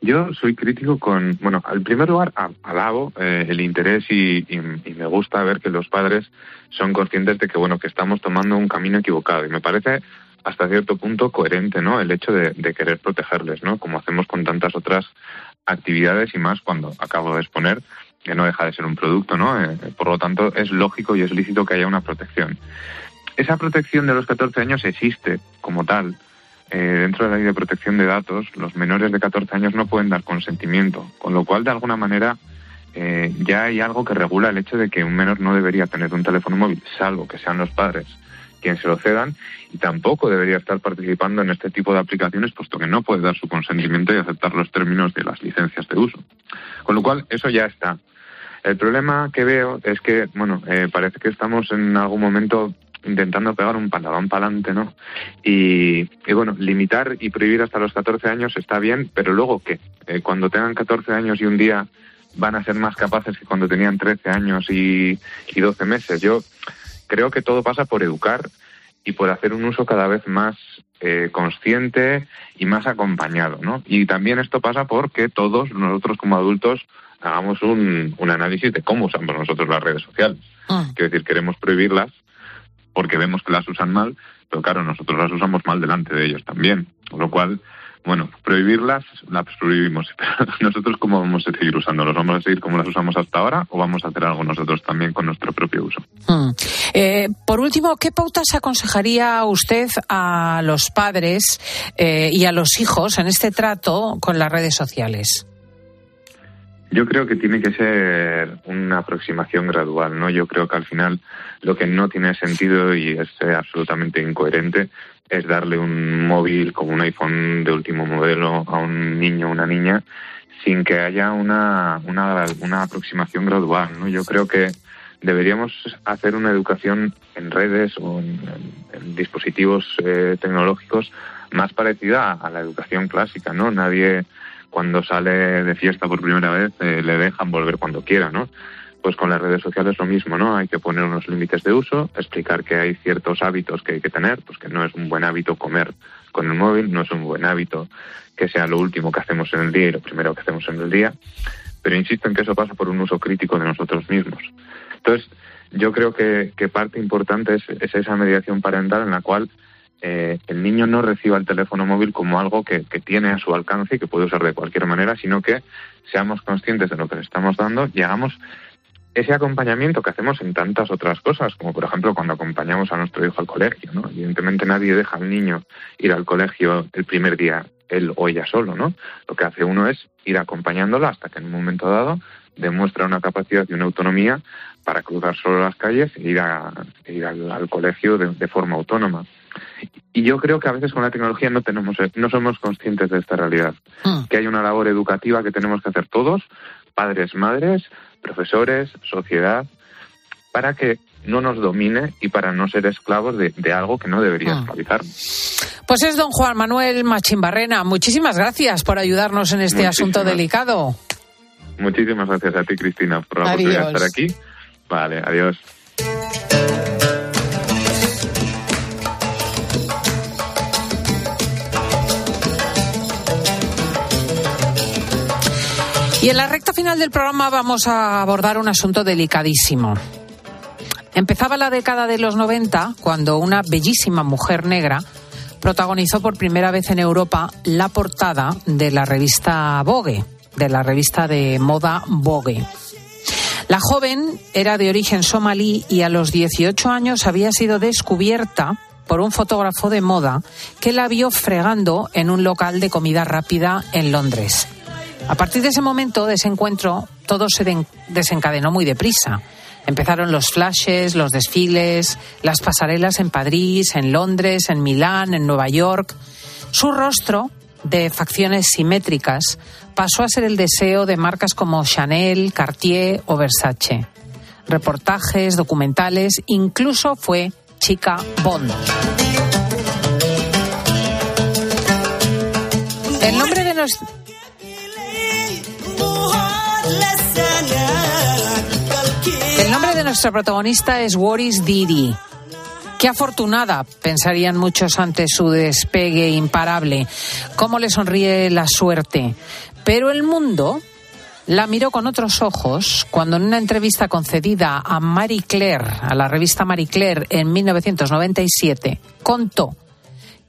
Yo soy crítico con, bueno, en primer lugar alabo eh, el interés y, y- y me gusta ver que los padres son conscientes de que, bueno, que estamos tomando un camino equivocado y me parece hasta cierto punto coherente, ¿no? El hecho de, querer protegerles, ¿no? Como hacemos con tantas otras actividades y más cuando acabo de exponer que no deja de ser un producto, ¿no? Eh, por lo tanto, es lógico y es lícito que haya una protección. Esa protección de los 14 años existe como tal, eh, dentro de la ley de protección de datos, los menores de 14 años no pueden dar consentimiento, con lo cual, de alguna manera, eh, ya hay algo que regula el hecho de que un menor no debería tener un teléfono móvil, salvo que sean los padres quienes se lo cedan, y tampoco debería estar participando en este tipo de aplicaciones, puesto que no puede dar su consentimiento y aceptar los términos de las licencias de uso. Con lo cual, eso ya está. El problema que veo es que, bueno, eh, parece que estamos en algún momento intentando pegar un pantalón para adelante, ¿no? Y, bueno, limitar y prohibir hasta los 14 años está bien, pero luego qué? Eh, cuando tengan 14 años y un día van a ser más capaces que cuando tenían 13 años y, y 12 meses. Yo creo que todo pasa por educar y por hacer un uso cada vez más eh, consciente y más acompañado, ¿no? Y también esto pasa porque todos nosotros como adultos hagamos un, un análisis de cómo usamos nosotros las redes sociales. Quiero decir, queremos prohibirlas porque vemos que las usan mal, pero claro, nosotros las usamos mal delante de ellos también. Con lo cual, bueno, prohibirlas, las prohibimos, [laughs] pero nosotros cómo vamos a seguir usándolas, ¿vamos a seguir como las usamos hasta ahora o vamos a hacer algo nosotros también con nuestro propio uso? Mm. Eh, por último, ¿qué pautas aconsejaría usted a los padres eh, y a los hijos en este trato con las redes sociales? Yo creo que tiene que ser una aproximación gradual, ¿no? Yo creo que al final lo que no tiene sentido y es absolutamente incoherente es darle un móvil como un iPhone de último modelo a un niño o una niña sin que haya una, una, aproximación gradual, ¿no? Yo creo que deberíamos hacer una educación en redes o en dispositivos eh, tecnológicos más parecida a la educación clásica, ¿no? Nadie cuando sale de fiesta por primera vez eh, le dejan volver cuando quiera, ¿no? Pues con las redes sociales lo mismo, ¿no? Hay que poner unos límites de uso, explicar que hay ciertos hábitos que hay que tener, pues que no es un buen hábito comer con el móvil, no es un buen hábito que sea lo último que hacemos en el día y lo primero que hacemos en el día, pero insisto en que eso pasa por un uso crítico de nosotros mismos. Entonces, yo creo que, parte importante es, esa mediación parental en la cual eh, el niño no reciba el teléfono móvil como algo que, tiene a su alcance y que puede usar de cualquier manera, sino que seamos conscientes de lo que le estamos dando y hagamos ese acompañamiento que hacemos en tantas otras cosas, como por ejemplo cuando acompañamos a nuestro hijo al colegio, ¿no? Evidentemente nadie deja al niño ir al colegio el primer día él o ella solo, ¿no? Lo que hace uno es ir acompañándolo hasta que en un momento dado demuestra una capacidad y una autonomía para cruzar solo las calles e ir, a, e ir al, colegio de, forma autónoma. Y yo creo que a veces con la tecnología no tenemos, no somos conscientes de esta realidad. Hmm. Que hay una labor educativa que tenemos que hacer todos, padres, madres, profesores, sociedad, para que no nos domine y para no ser esclavos de, algo que no debería hmm. esclavizar. Pues es don Juan Manuel Machimbarrena. Muchísimas gracias por ayudarnos en este asunto delicado. Muchísimas gracias a ti, Cristina, por la oportunidad de estar aquí. Vale, adiós. Y en la recta final del programa vamos a abordar un asunto delicadísimo. Empezaba la década de los 90 cuando una bellísima mujer negra protagonizó por primera vez en Europa la portada de la revista Vogue, de la revista de moda Vogue. La joven era de origen somalí y a los 18 años había sido descubierta por un fotógrafo de moda que la vio fregando en un local de comida rápida en Londres. A partir de ese momento, de ese encuentro, todo se desencadenó muy deprisa. Empezaron los flashes, los desfiles, las pasarelas en París, en Londres, en Milán, en Nueva York. Su rostro, de facciones simétricas, pasó a ser el deseo de marcas como Chanel, Cartier o Versace. Reportajes, documentales, incluso fue chica Bond. El nombre de nuestro El nombre de nuestra protagonista es Waris Didi. Qué afortunada, pensarían muchos ante su despegue imparable. Cómo le sonríe la suerte. Pero el mundo la miró con otros ojos cuando en una entrevista concedida a Marie Claire, a la revista Marie Claire en 1997, contó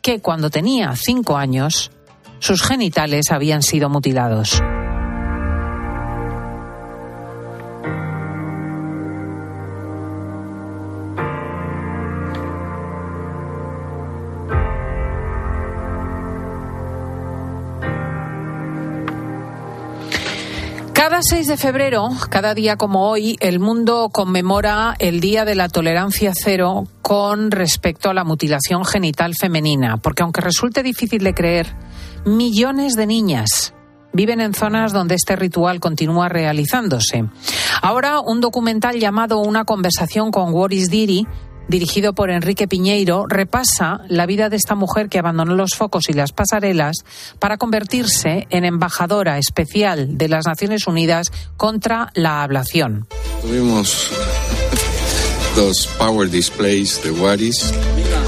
que cuando tenía cinco años, sus genitales habían sido mutilados. Cada 6 de febrero, cada día como hoy, el mundo conmemora el Día de la Tolerancia Cero con respecto a la mutilación genital femenina, porque aunque resulte difícil de creer, millones de niñas viven en zonas donde este ritual continúa realizándose. Ahora, un documental llamado Una conversación con Waris Diri dirigido por Enrique Piñeiro, repasa la vida de esta mujer que abandonó los focos y las pasarelas para convertirse en embajadora especial de las Naciones Unidas contra la ablación. Tuvimos dos power displays de Waris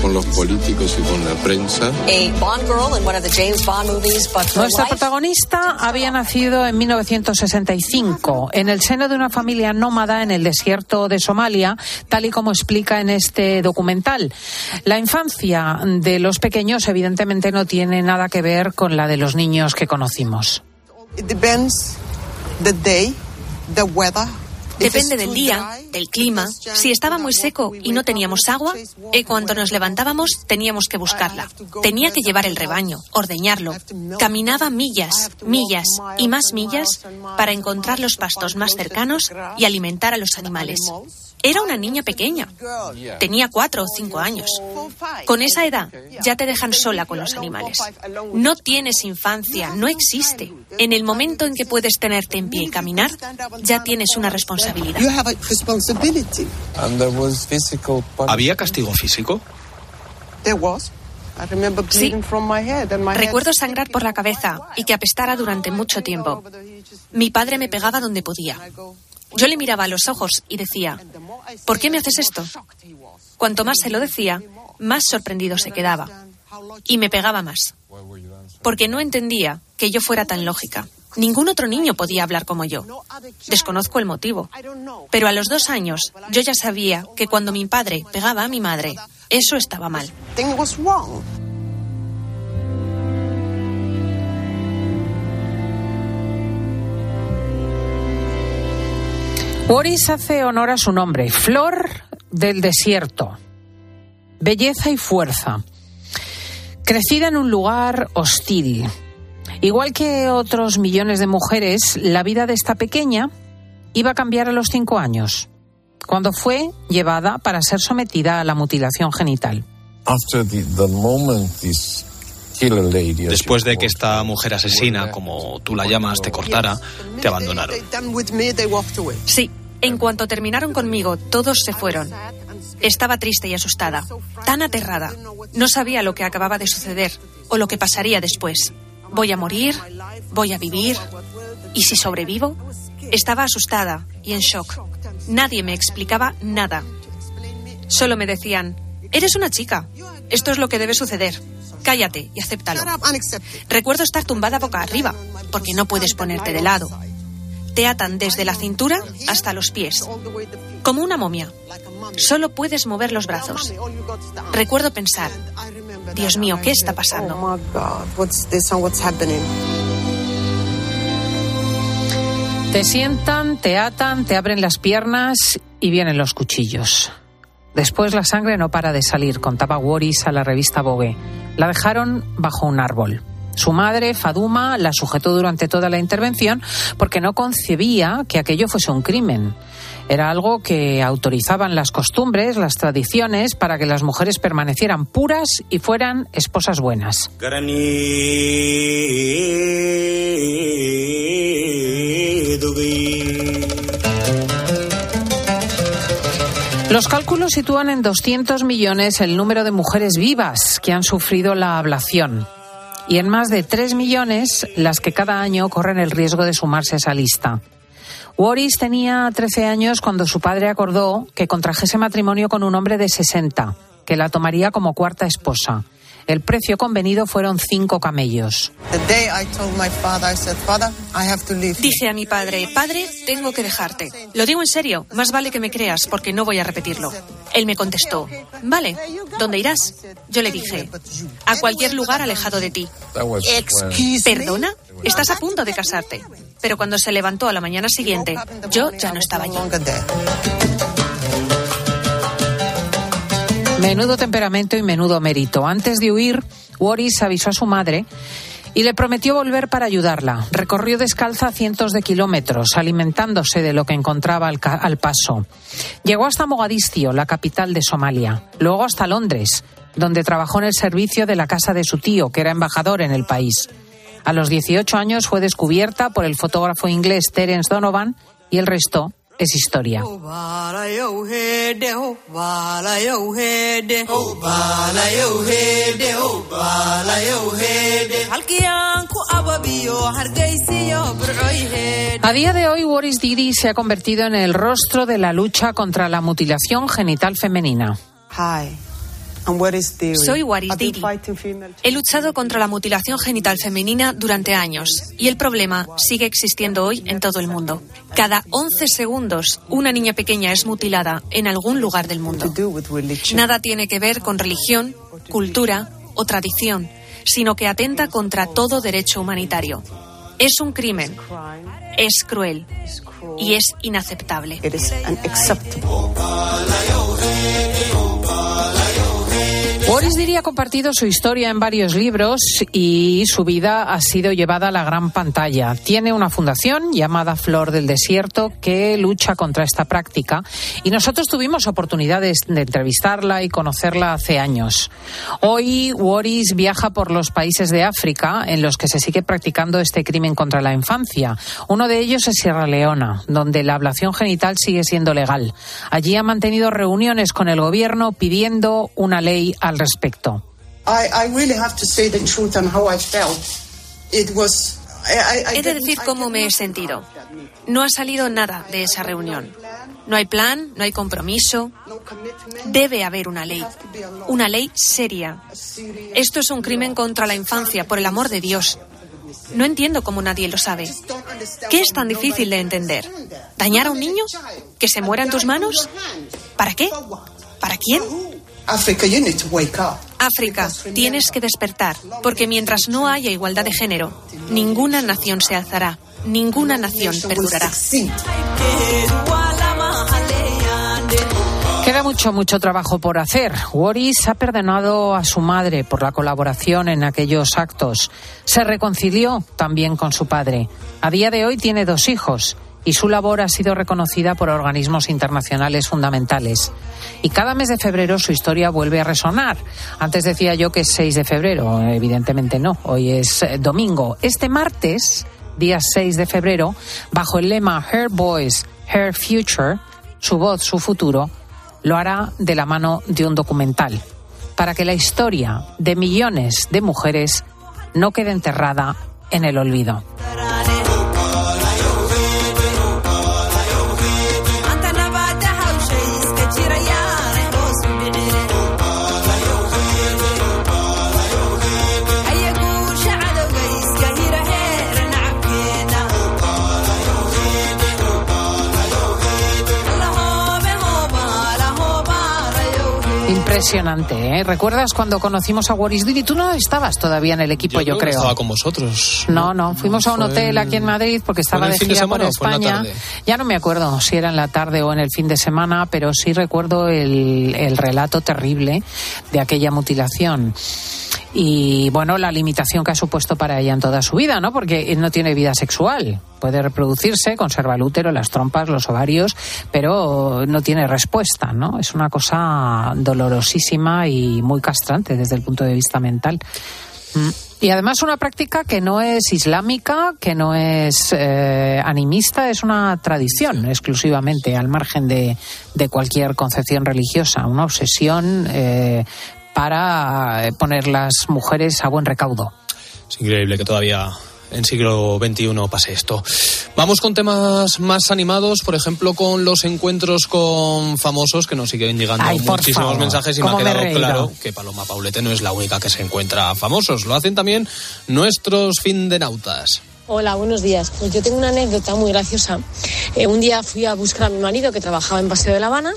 con los políticos y con la prensa. Nuestra protagonista había nacido en 1965 en el seno de una familia nómada en el desierto de Somalia, tal y como explica en este documental. La infancia de los pequeños evidentemente no tiene nada que ver con la de los niños que conocimos. Depende del día, del clima. Si estaba muy seco y no teníamos agua, y cuando nos levantábamos teníamos que buscarla. Tenía que llevar el rebaño, ordeñarlo. Caminaba millas, millas y más millas para encontrar los pastos más cercanos y alimentar a los animales. Era una niña pequeña. Tenía cuatro o cinco años. Con esa edad ya te dejan sola con los animales. No tienes infancia, no existe. En el momento en que puedes tenerte en pie y caminar, ya tienes una responsabilidad. ¿Había castigo físico? Sí. Recuerdo sangrar por la cabeza y que apestara durante mucho tiempo. Mi padre me pegaba donde podía. Yo le miraba a los ojos y decía, ¿por qué me haces esto? Cuanto más se lo decía, más sorprendido se quedaba. Y me pegaba más. Porque no entendía que yo fuera tan lógica. Ningún otro niño podía hablar como yo. Desconozco el motivo. Pero a los dos años yo ya sabía que cuando mi padre pegaba a mi madre, eso estaba mal. Boris hace honor a su nombre, Flor del Desierto. Belleza y fuerza. Crecida en un lugar hostil. Igual que otros millones de mujeres, la vida de esta pequeña iba a cambiar a los cinco años, cuando fue llevada para ser sometida a la mutilación genital. Después de que esta mujer asesina, como tú la llamas, te cortara, te abandonaron. Sí, en cuanto terminaron conmigo, todos se fueron. Estaba triste y asustada, tan aterrada. No sabía lo que acababa de suceder o lo que pasaría después. ¿Voy a morir? ¿Voy a vivir? ¿Y si sobrevivo? Estaba asustada y en shock. Nadie me explicaba nada. Solo me decían, eres una chica. Esto es lo que debe suceder. Cállate y acéptalo. Recuerdo estar tumbada boca arriba, porque no puedes ponerte de lado. Te atan desde la cintura hasta los pies, como una momia. Solo puedes mover los brazos. Recuerdo pensar, Dios mío, ¿qué está pasando? Te sientan, te atan, te abren las piernas y vienen los cuchillos. Después la sangre no para de salir, contaba Waris a la revista Vogue. La dejaron bajo un árbol. Su madre, Faduma, la sujetó durante toda la intervención porque no concebía que aquello fuese un crimen. Era algo que autorizaban las costumbres, las tradiciones, para que las mujeres permanecieran puras y fueran esposas buenas. Los cálculos sitúan en 200 millones el número de mujeres vivas que han sufrido la ablación y en más de 3 millones las que cada año corren el riesgo de sumarse a esa lista. Waris tenía 13 años cuando su padre acordó que contrajese matrimonio con un hombre de 60, que la tomaría como cuarta esposa. El precio convenido fueron cinco camellos. Dije a mi padre, padre, tengo que dejarte. Lo digo en serio, más vale que me creas porque no voy a repetirlo. Él me contestó, vale, ¿dónde irás? Yo le dije, a cualquier lugar alejado de ti. ¿Perdona? Estás a punto de casarte. Pero cuando se levantó a la mañana siguiente, yo ya no estaba allí. Menudo temperamento y menudo mérito. Antes de huir, Waris avisó a su madre y le prometió volver para ayudarla. Recorrió descalza cientos de kilómetros, alimentándose de lo que encontraba al, al, paso. Llegó hasta Mogadiscio, la capital de Somalia, luego hasta Londres, donde trabajó en el servicio de la casa de su tío, que era embajador en el país. A los 18 años fue descubierta por el fotógrafo inglés Terence Donovan y el resto es historia. A día de hoy, Boris Didi se ha convertido en el rostro de la lucha contra la mutilación genital femenina. Soy Waris Didi. He luchado contra la mutilación genital femenina durante años y el problema sigue existiendo hoy en todo el mundo. Cada 11 segundos una niña pequeña es mutilada en algún lugar del mundo. Nada tiene que ver con religión, cultura o tradición, sino que atenta contra todo derecho humanitario. Es un crimen, es cruel y es inaceptable. Boris Didi ha compartido su historia en varios libros y su vida ha sido llevada a la gran pantalla. Tiene una fundación llamada Flor del Desierto que lucha contra esta práctica y nosotros tuvimos oportunidades de entrevistarla y conocerla hace años. Hoy Boris viaja por los países de África en los que se sigue practicando este crimen contra la infancia. Uno de ellos es Sierra Leona, donde la ablación genital sigue siendo legal. Allí ha mantenido reuniones con el gobierno pidiendo una ley al respecto. He de decir cómo me he sentido. No ha salido nada de esa reunión. No hay plan, no hay compromiso. Debe haber una ley. Una ley seria. Esto es un crimen contra la infancia, por el amor de Dios. No entiendo cómo nadie lo sabe. ¿Qué es tan difícil de entender? ¿Dañar a un niño? ¿Que se muera en tus manos? ¿Para qué? ¿Para quién? África, tienes que despertar, porque mientras no haya igualdad de género, ninguna nación se alzará, ninguna nación perdurará. Queda mucho, mucho trabajo por hacer. Waris ha perdonado a su madre por la colaboración en aquellos actos. Se reconcilió también con su padre. A día de hoy tiene dos hijos y su labor ha sido reconocida por organismos internacionales fundamentales. Y cada mes de febrero su historia vuelve a resonar. Antes decía yo que es 6 de febrero, evidentemente no, hoy es eh, domingo. Este martes, día 6 de febrero, bajo el lema Her Voice, Her Future, su voz, su futuro, lo hará de la mano de un documental, para que la historia de millones de mujeres no quede enterrada en el olvido. Impresionante, ¿eh? ¿Recuerdas cuando conocimos a Waris Dini? Tú no estabas todavía en el equipo, yo, creo. estaba con vosotros. No, no, fuimos a un hotel aquí en Madrid porque estaba de gira por España. Ya no me acuerdo si era en la tarde o en el fin de semana, pero sí recuerdo el, el relato terrible de aquella mutilación y bueno, la limitación que ha supuesto para ella en toda su vida, ¿no? Porque no tiene vida sexual. Puede reproducirse, conserva el útero, las trompas, los ovarios, pero no tiene respuesta, ¿no? Es una cosa dolorosísima y muy castrante desde el punto de vista mental. Mm. Y además una práctica que no es islámica, que no es eh, animista, es una tradición exclusivamente, al margen de, de cualquier concepción religiosa, una obsesión eh, para eh, poner las mujeres a buen recaudo. Es increíble que todavía en siglo XXI pase esto. Vamos con temas más animados, por ejemplo, con los encuentros con famosos que nos siguen llegando muchísimos mensajes y me ha quedado claro que Paloma Paulete no es la única que se encuentra a famosos. Lo hacen también nuestros fin de nautas. Hola, buenos días. Pues yo tengo una anécdota muy graciosa. Eh, un día fui a buscar a mi marido que trabajaba en Paseo de La Habana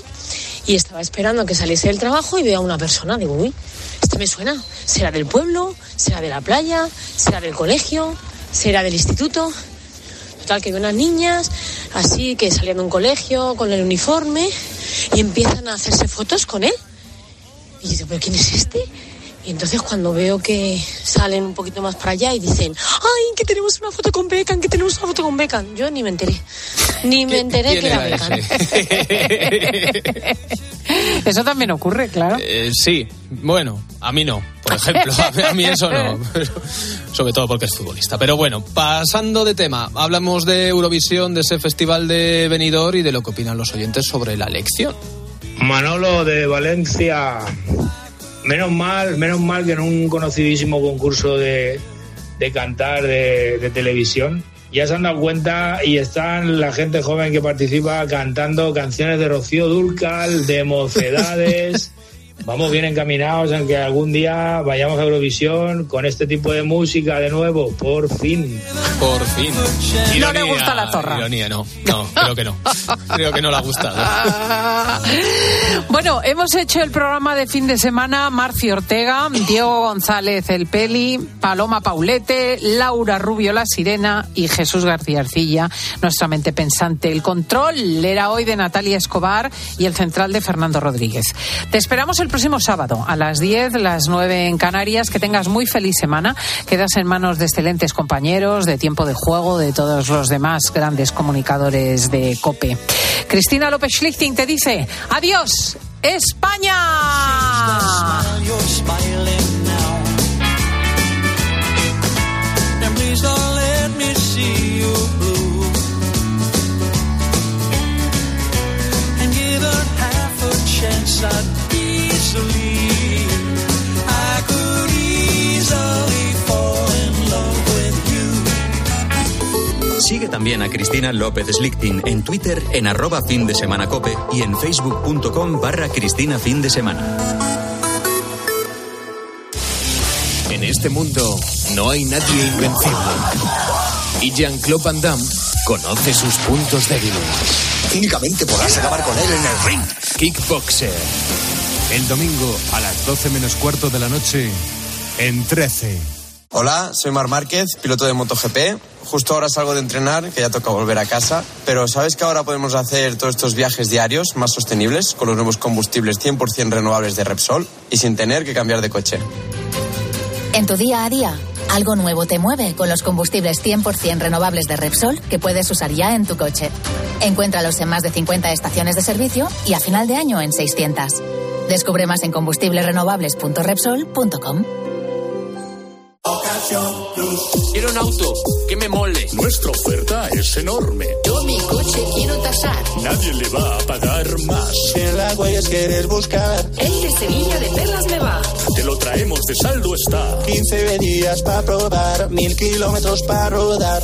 y estaba esperando que saliese del trabajo y veo a una persona. Digo, uy, esto me suena. ¿Será del pueblo? ¿Será de la playa? ¿Será del colegio? ¿Será del instituto? Total, que veo unas niñas así que salían de un colegio con el uniforme y empiezan a hacerse fotos con él. Y yo digo, ¿pero quién es este? Y entonces cuando veo que salen un poquito más para allá y dicen, ay, que tenemos una foto con Beckham, que tenemos una foto con Beckham, yo ni me enteré. Ni me enteré que era Beckham. [laughs] Eso también ocurre, claro. Eh, sí, bueno, a mí no, por ejemplo. [laughs] A mí, eso no. [laughs] sobre todo porque es futbolista. Pero bueno, pasando de tema, hablamos de Eurovisión, de ese festival de Benidorm y de lo que opinan los oyentes sobre la elección. Manolo de Valencia. Menos mal, menos mal que en un conocidísimo concurso de, cantar de, televisión ya se han dado cuenta y están la gente joven que participa cantando canciones de Rocío Durcal, de [laughs] mocedades. Vamos bien encaminados en que algún día vayamos a Eurovisión con este tipo de música de nuevo, por fin. Por fin. no le gusta la zorra. Ironía, no. No, creo que no. creo que no le ha gustado. [laughs] bueno, hemos hecho el programa de fin de semana. Marcio Ortega, Diego González El Peli, Paloma Paulete, Laura Rubio La Sirena y Jesús García Arcilla, nuestra mente pensante. El control era hoy de Natalia Escobar y el central de Fernando Rodríguez. Te esperamos el próximo sábado a las 10, las 9 en Canarias. Que tengas muy feliz semana. Quedas en manos de excelentes compañeros, de tiempo de juego, de todos los demás grandes comunicadores de COPE. Cristina López Schlichting te dice, adiós, España. Sigue también a Cristina López Slichting en Twitter en arroba fin de semana cope y en facebook.com barra Cristina fin de semana. En este mundo no hay nadie invencible. Y Jean-Claude Van Damme conoce sus puntos débiles. Únicamente podrás acabar con él en el ring. Kickboxer el domingo a las 12 menos cuarto de la noche en 13. Hola, soy Mar Márquez, piloto de MotoGP. Justo ahora salgo de entrenar, que ya toca volver a casa. Pero ¿sabes que ahora podemos hacer todos estos viajes diarios más sostenibles con los nuevos combustibles 100% renovables de Repsol y sin tener que cambiar de coche? En tu día a día, algo nuevo te mueve con los combustibles 100% renovables de Repsol que puedes usar ya en tu coche. Encuéntralos en más de 50 estaciones de servicio y a final de año en 600. Descubre más en combustiblesrenovables.repsol.com. Quiero un auto que me mole. Nuestra oferta es enorme. Yo mi coche quiero tasar. Nadie le va a pagar más. En la huellas quieres buscar. El de Sevilla de Perlas me va. Te lo traemos de saldo está. 15 días para probar, mil kilómetros para rodar.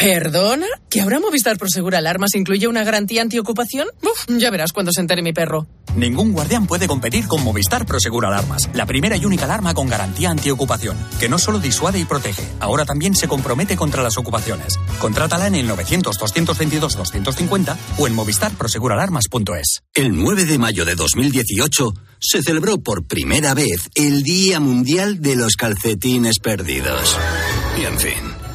¿Perdona? ¿Que ahora Movistar Prosegur Alarmas incluye una garantía antiocupación? Uf, ya verás cuando se entere mi perro. Ningún guardián puede competir con Movistar Prosegur Alarmas, la primera y única alarma con garantía antiocupación, que no solo disuade y protege, ahora también se compromete contra las ocupaciones. Contrátala en el 900-222-250 o en movistarproseguralarmas.es. El 9 de mayo de 2018 se celebró por primera vez el Día Mundial de los Calcetines Perdidos. Y en fin,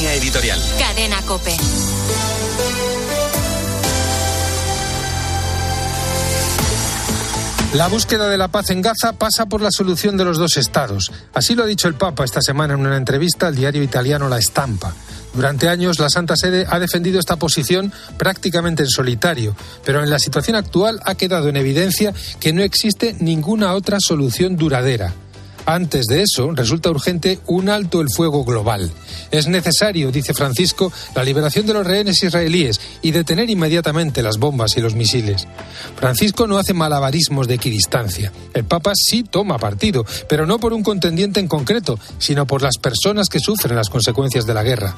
Línea editorial. Cadena Cope. La búsqueda de la paz en Gaza pasa por la solución de los dos estados. Así lo ha dicho el Papa esta semana en una entrevista al diario italiano La Estampa. Durante años la Santa Sede ha defendido esta posición prácticamente en solitario, pero en la situación actual ha quedado en evidencia que no existe ninguna otra solución duradera. Antes de eso, resulta urgente un alto el fuego global. Es necesario, dice Francisco, la liberación de los rehenes israelíes y detener inmediatamente las bombas y los misiles. Francisco no hace malabarismos de equidistancia. El Papa sí toma partido, pero no por un contendiente en concreto, sino por las personas que sufren las consecuencias de la guerra.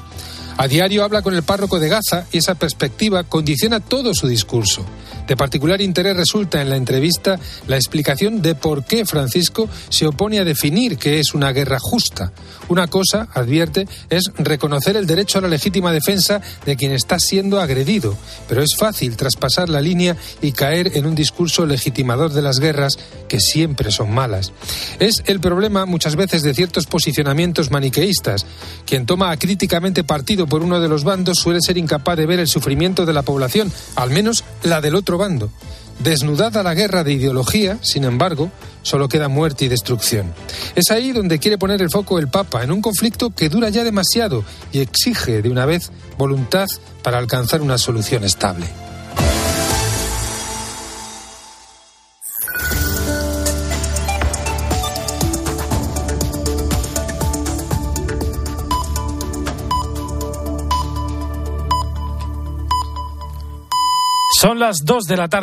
A diario habla con el párroco de Gaza y esa perspectiva condiciona todo su discurso. De particular interés resulta en la entrevista la explicación de por qué Francisco se opone a definir qué es una guerra justa. Una cosa, advierte, es reconocer el derecho a la legítima defensa de quien está siendo agredido, pero es fácil traspasar la línea y caer en un discurso legitimador de las guerras que siempre son malas. Es el problema muchas veces de ciertos posicionamientos maniqueístas. Quien toma acríticamente partido por uno de los bandos suele ser incapaz de ver el sufrimiento de la población, al menos la del otro bando. Desnudada la guerra de ideología, sin embargo, solo queda muerte y destrucción. Es ahí donde quiere poner el foco el Papa, en un conflicto que dura ya demasiado y exige de una vez voluntad para alcanzar una solución estable. Son las 2 de la tarde.